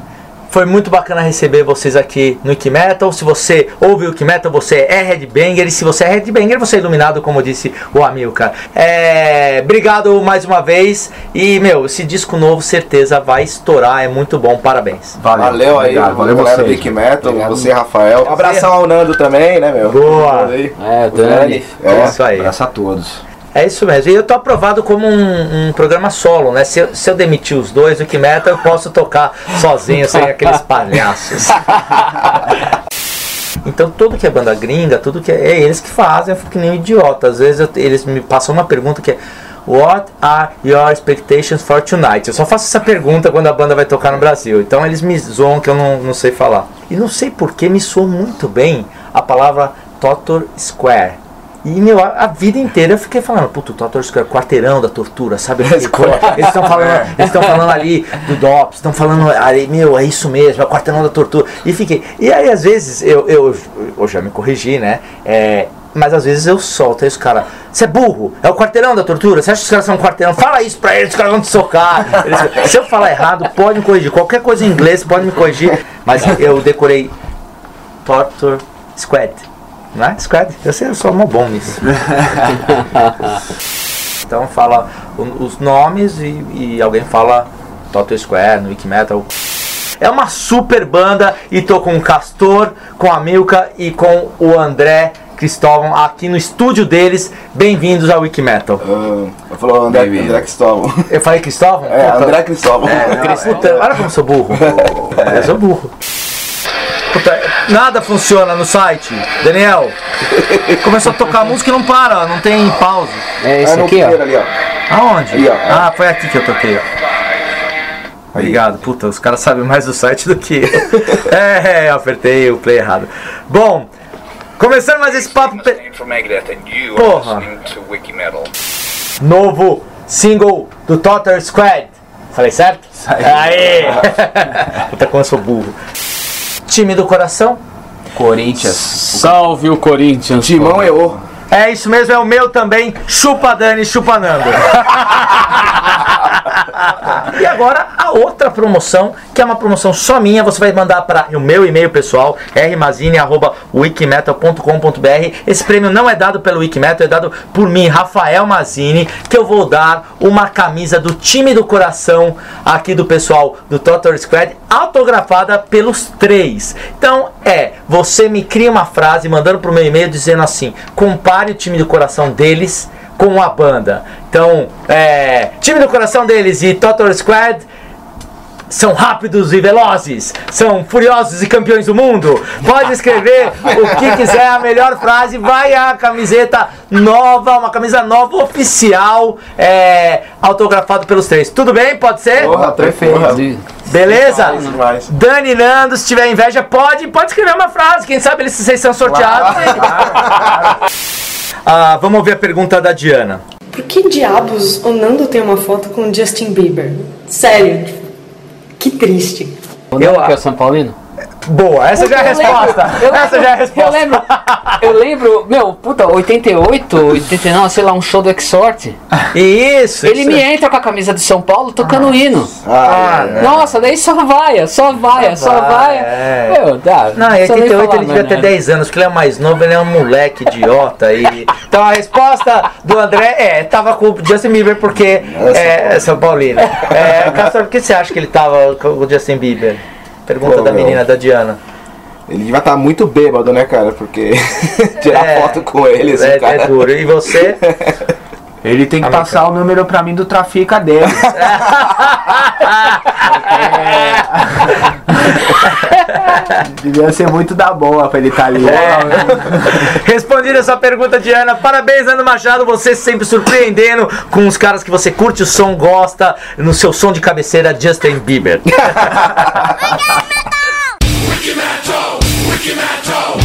Foi muito bacana receber vocês aqui no Wiki Metal. Se você ouve o Wiki Metal, você é headbanger. E se você é headbanger, você é iluminado, como disse o Amilcar. É, obrigado mais uma vez. E, meu, esse disco novo, certeza, vai estourar. É muito bom. Parabéns. Valeu, aí, obrigado, valeu, galera do Big Metal, você, Rafael. Um abração ao Nando também, né, meu? Boa. Aí. É, Dani. É. Isso aí. Abraço a todos. É isso mesmo. E eu tô aprovado como um, um programa solo, né? Se eu, se eu demitir os dois, o que meta, eu posso tocar sozinho, sem aqueles palhaços. <laughs> Então tudo que é banda gringa, tudo que é, é eles que fazem, eu fico que nem um idiota. Às vezes eu- eles me passam uma pergunta que é What are your expectations for tonight? Eu só faço essa pergunta quando a banda vai tocar no Brasil. Então eles me zoam que eu não, não sei falar. E não sei porque me soou muito bem a palavra Totor Square. E meu, a, vida inteira eu fiquei falando, puto, Totor Square, quarteirão da tortura, sabe? Eles estão falando, eles estão falando ali do DOPS, estão falando ali, meu, é isso mesmo, é o quarteirão da tortura. E fiquei. E aí às vezes eu, eu, eu já me corrigi, né? É, mas às vezes eu solto aí os caras, você é burro, é o quarteirão da tortura, você acha que os caras são um quarteirão? Fala isso pra eles, os caras vão te socar. Eles- se eu falar errado, pode me corrigir. Qualquer coisa em inglês pode me corrigir. Mas eu decorei Torture Squad. Não é? Squad? Eu sei, eu sou mó bom nisso. <laughs> então fala os nomes e, e alguém fala Torture Square no Wikimetal. É uma super banda e tô com o Castor, com a Milka e com o André Cristóvão aqui no estúdio deles. Bem-vindos ao Wikimetal. Eu falou André, André Cristóvão. Eu falei Cristóvão? É, Puta. André Cristóvão. Puta, olha como eu sou burro. É, eu sou burro. Puta, nada funciona no site. Daniel, começou a tocar música e não para, não tem pausa. É esse aqui, ó. Ali, ó. Aonde? Ó. Ah, foi aqui que eu toquei, ó. Obrigado, puta, os caras sabem mais do site do que eu. <laughs> é, eu apertei o play errado. Bom, começando mais esse papo. pe- Porra! Novo single do Totter Squad. Falei certo? Aê! <laughs> Puta, como eu sou burro. Time do coração? Corinthians. Salve o Corinthians. Timão é o. É isso mesmo, é o meu também. Chupa Dani, chupa Nando. <laughs> e agora a outra promoção, que é uma promoção só minha, você vai mandar para o meu e-mail pessoal, rmazini.wikimetal.com.br. Esse prêmio não é dado pelo Wikimetal, é dado por mim, Rafael Mazini, que eu vou dar uma camisa do time do coração aqui do pessoal do Total Squad, autografada pelos três. Então é, você me cria uma frase mandando pro meu e-mail dizendo assim: compare o time do coração deles com a banda. Então, é, time do coração deles e Total Squad são rápidos e velozes, são furiosos e campeões do mundo. Pode escrever o que quiser, a melhor frase, vai a camiseta nova, uma camisa nova oficial, é, autografado pelos três. Tudo bem? Pode ser? Porra, perfeito. Beleza? Demais, demais. Dani Nando, se tiver inveja, pode, pode escrever uma frase. Quem sabe eles vocês são sorteados. Ah, vamos ouvir a pergunta da Diana. Por que diabos o Nando tem uma foto com o Justin Bieber? Sério, que triste. O Nando que é o São Paulino? Boa, essa já é a Eu lembro, resposta. eu Essa lembro, já é a resposta. Eu lembro, eu lembro, meu, puta, 88, 89, sei lá, um show do Exort. Isso, Ele isso. me entra com a camisa de São Paulo tocando o hino. Ah, não. Nossa, daí só vai, só vai, só vai. é. Meu, dá. Não, em precisa nem 88 falar ele devia ter nada. 10 anos, porque ele é mais novo, ele é um moleque idiota. E... <laughs> Então a resposta do André é, tava com o Justin Bieber porque é São Paulino. É, Castor, por que você acha que ele tava com o Justin Bieber? Pergunta Pô, da meu. menina, da Diana. Ele vai estar muito bêbado, né, cara? Porque <laughs> tirar É. foto com ele, assim, É, cara. é duro. E você? <laughs> Ele tem que passar o número pra mim do Trafica dele. <laughs> Devia ser muito da boa pra ele estar ali. É. Respondida essa pergunta, Diana. Parabéns, Ano Machado. Você sempre surpreendendo com os caras que você curte o som, gosta, no seu som de cabeceira, Justin Bieber. <laughs>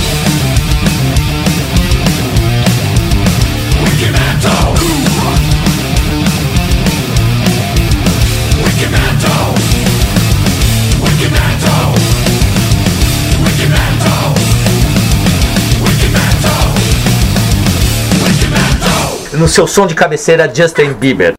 <laughs> no seu som de cabeceira, Justin Bieber.